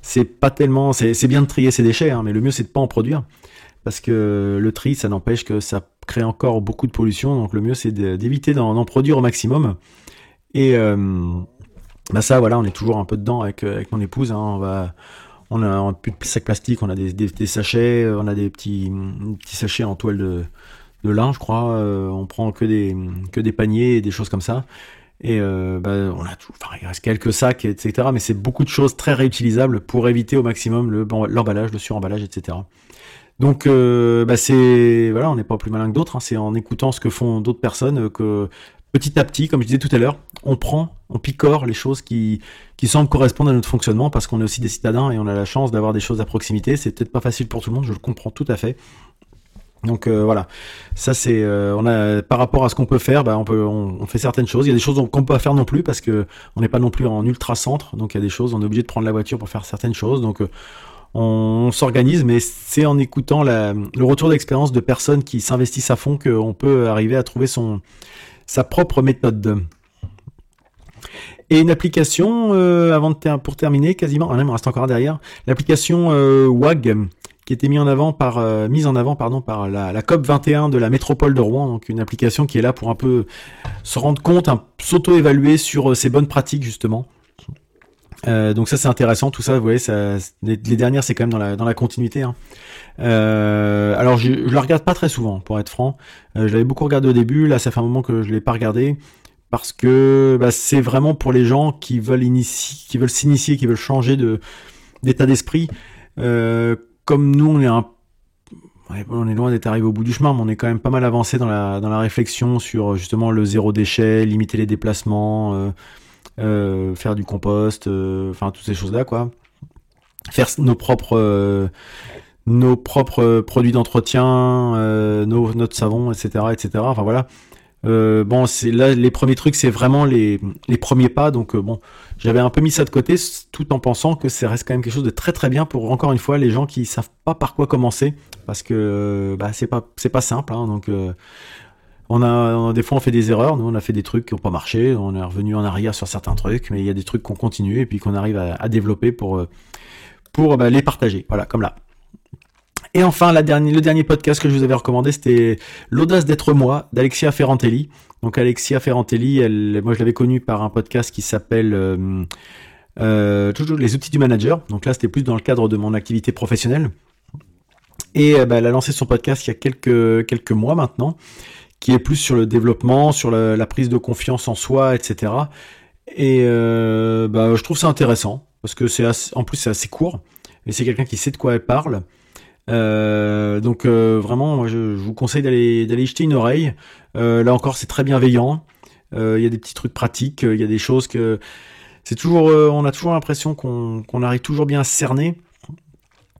c'est pas tellement, c'est bien de trier ses déchets, hein, mais le mieux c'est de pas en produire parce que le tri, ça n'empêche que ça crée encore beaucoup de pollution. Donc le mieux c'est d'éviter d'en produire au maximum. Et bah ça, voilà, on est toujours un peu dedans avec, mon épouse. Hein, on va, on a plus de sacs plastiques, on a des, des, sachets, on a des petits, petits sachets en toile de de lin, je crois. Euh, on prend que des, paniers et des choses comme ça. Et euh, bah, on a tout, enfin, il reste quelques sacs, etc. Mais c'est beaucoup de choses très réutilisables pour éviter au maximum le, l'emballage, le suremballage, etc. Donc, euh, bah, c'est voilà, on n'est pas plus malin que d'autres. Hein. c'est en écoutant ce que font d'autres personnes que petit à petit, comme je disais tout à l'heure, on prend, on picore les choses qui, qui semblent correspondre à notre fonctionnement parce qu'on est aussi des citadins et on a la chance d'avoir des choses à proximité. C'est peut-être pas facile pour tout le monde, je le comprends tout à fait. Donc euh, voilà, ça c'est euh, on a par rapport à ce qu'on peut faire, bah, on peut on, fait certaines choses. Il y a des choses qu'on peut pas faire non plus parce que on n'est pas non plus en ultra centre, donc il y a des choses on est obligé de prendre la voiture pour faire certaines choses. Donc euh, on, s'organise, mais c'est en écoutant le retour d'expérience de personnes qui s'investissent à fond qu'on peut arriver à trouver son sa propre méthode. Et une application, avant de pour terminer, quasiment, ah il me reste encore derrière, l'application WAG, était mis en avant par euh, mise en avant pardon par la, COP 21 de la métropole de Rouen, donc une application qui est là pour un peu se rendre compte, s'auto-évaluer sur euh, ses bonnes pratiques justement. Euh, donc ça c'est intéressant, tout ça, vous voyez, ça, les, dernières c'est quand même dans la, dans la continuité. Hein. Euh, alors je, je la regarde pas très souvent, pour être franc. Euh, je l'avais beaucoup regardé au début, là ça fait un moment que je l'ai pas regardé parce que bah, c'est vraiment pour les gens qui veulent initier, qui veulent s'initier, qui veulent changer de d'état d'esprit. Euh, comme nous, on est un on est loin d'être arrivé au bout du chemin, mais on est quand même pas mal avancé dans la, réflexion sur justement le zéro déchet, limiter les déplacements, euh, euh, faire du compost, euh, enfin toutes ces choses-là, quoi. Faire nos propres, nos propres produits d'entretien, notre savon, etc., etc. Enfin voilà. Bon, c'est là les premiers trucs, c'est vraiment les, premiers pas. Donc bon, j'avais un peu mis ça de côté, tout en pensant que ça reste quand même quelque chose de très très bien pour encore une fois les gens qui savent pas par quoi commencer, parce que bah, c'est pas c'est pas simple. Hein, donc euh, on a des fois on fait des erreurs, nous on a fait des trucs qui n'ont pas marché, on est revenu en arrière sur certains trucs, mais il y a des trucs qu'on continue et puis qu'on arrive à, développer pour euh, pour bah, les partager. Voilà, comme là. Et enfin, le dernier podcast que je vous avais recommandé, c'était L'audace d'être moi d'Alexia Ferrantelli. Donc Alexia Ferrantelli, moi je l'avais connue par un podcast qui s'appelle euh, euh, les outils du manager. Donc là, c'était plus dans le cadre de mon activité professionnelle. Et euh, bah, elle a lancé son podcast il y a quelques mois maintenant, qui est plus sur le développement, sur la, prise de confiance en soi, etc. Et bah, je trouve ça intéressant parce que c'est en plus c'est assez court et c'est quelqu'un qui sait de quoi elle parle. Euh, donc euh, vraiment, je, vous conseille d'aller d'aller jeter une oreille. Euh, là encore, c'est très bienveillant. Il y a des petits trucs pratiques. Il y a des choses que c'est toujours, on a toujours l'impression qu'on arrive toujours bien à cerner.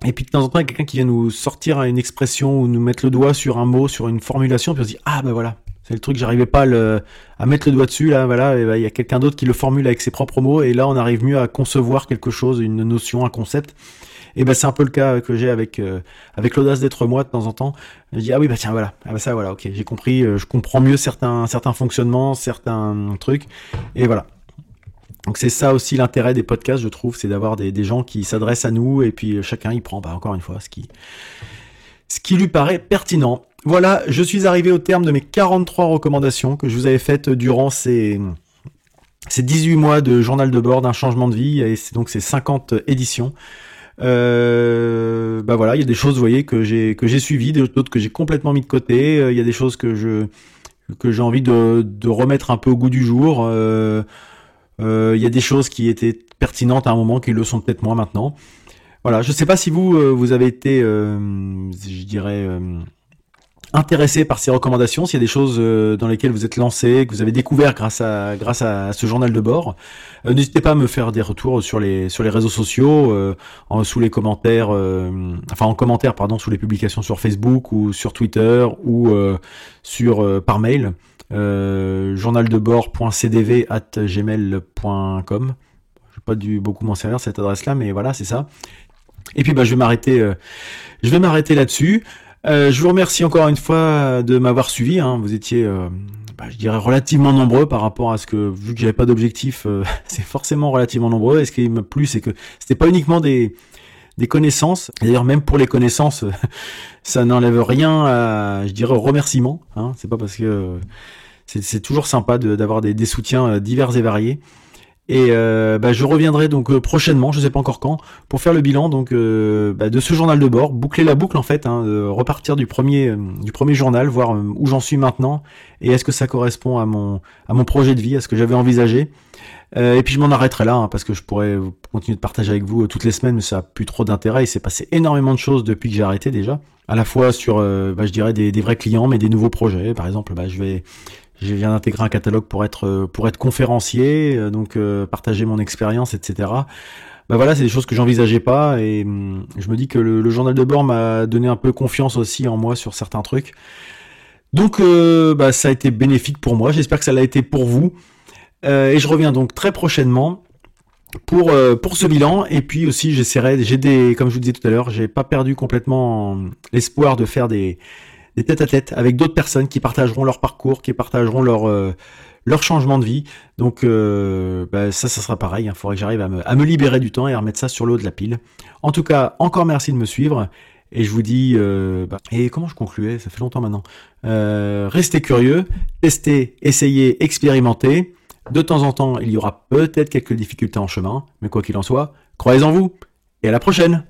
Et puis de temps en temps, il y a quelqu'un qui vient nous sortir une expression ou nous mettre le doigt sur un mot, sur une formulation, puis on se dit ah ben voilà, c'est le truc, j'arrivais pas à mettre le doigt dessus là, voilà, ben, il y a quelqu'un d'autre qui le formule avec ses propres mots, et là on arrive mieux à concevoir quelque chose, une notion, un concept. Et ben c'est un peu le cas que j'ai avec euh, avec l'audace d'être moi de temps en temps. Je dis ah oui bah tiens voilà ah bah ça voilà ok j'ai compris euh, je comprends mieux certains certains fonctionnements certains trucs et voilà. Donc c'est ça aussi l'intérêt des podcasts je trouve c'est d'avoir des, des gens qui s'adressent à nous et puis chacun y prend bah encore une fois ce qui ce qui lui paraît pertinent. Voilà, je suis arrivé au terme de mes 43 recommandations que je vous avais faites durant ces, ces 18 mois de journal de bord d'un changement de vie et donc ces 50 éditions. Euh, bah voilà, il y a des choses, vous voyez, que j'ai que j'ai suivies, d'autres que j'ai complètement mis de côté. Euh, il y a des choses que je que j'ai envie de, de remettre un peu au goût du jour. Euh, euh, il y a des choses qui étaient pertinentes à un moment qui le sont peut-être moins maintenant. Voilà, je sais pas si vous vous avez été, je dirais intéressé par ces recommandations, s'il y a des choses euh, dans lesquelles vous êtes lancé, que vous avez découvert grâce à grâce à ce journal de bord, euh, n'hésitez pas à me faire des retours sur les sur les réseaux sociaux, euh, en, sous les commentaires, enfin en commentaire pardon, sous les publications sur Facebook ou sur Twitter ou sur par mail, journaldebord.cdv at gmail.com. Je vais pas dû beaucoup m'en servir cette adresse-là, mais voilà, c'est ça. Et puis bah je vais m'arrêter, je vais m'arrêter là-dessus. Euh, je vous remercie encore une fois de m'avoir suivi. Hein. Vous étiez, euh, bah, je dirais, relativement nombreux par rapport à ce que, vu que j'avais pas d'objectif, euh, c'est forcément relativement nombreux. Et ce qui m'a plu, c'est que c'était pas uniquement des, des connaissances. D'ailleurs, même pour les connaissances, ça n'enlève rien à, je dirais, au remerciement. Hein. C'est pas parce que c'est toujours sympa d'avoir des, des, soutiens divers et variés. Et euh, bah, je reviendrai donc euh, prochainement, je sais pas encore quand, pour faire le bilan donc euh, bah, de ce journal de bord, boucler la boucle en fait, hein, repartir du premier du premier journal, voir où j'en suis maintenant et est-ce que ça correspond à mon à mon projet de vie, à ce que j'avais envisagé. et puis je m'en arrêterai là hein, parce que je pourrais continuer de partager avec vous toutes les semaines, mais ça a plus trop d'intérêt. Il s'est passé énormément de choses depuis que j'ai arrêté déjà, à la fois sur, bah, je dirais des, des, vrais clients, mais des nouveaux projets. Par exemple, bah, je vais je viens d'intégrer un catalogue pour être euh, pour conférencier, euh, donc euh, partager mon expérience, etc. Bah voilà, c'est des choses que j'envisageais pas et hum, je me dis que le, journal de bord m'a donné un peu confiance aussi en moi sur certains trucs. Donc bah, ça a été bénéfique pour moi. J'espère que ça l'a été pour vous. et je reviens donc très prochainement pour pour ce bilan et puis aussi j'essaierai j'ai des comme je vous disais tout à l'heure j'ai pas perdu complètement l'espoir de faire des des tête à tête avec d'autres personnes qui partageront leur parcours, qui partageront leur euh, leur changement de vie. Donc euh, bah, ça, ça sera pareil. Il hein. faudrait que j'arrive à me, libérer du temps et à remettre ça sur l'eau de la pile. En tout cas, encore merci de me suivre. Et je vous dis, euh, bah, et comment je concluais? Ça fait longtemps maintenant. restez curieux, testez, essayez, expérimentez. De temps en temps, il y aura peut-être quelques difficultés en chemin, mais quoi qu'il en soit, croyez en vous et à la prochaine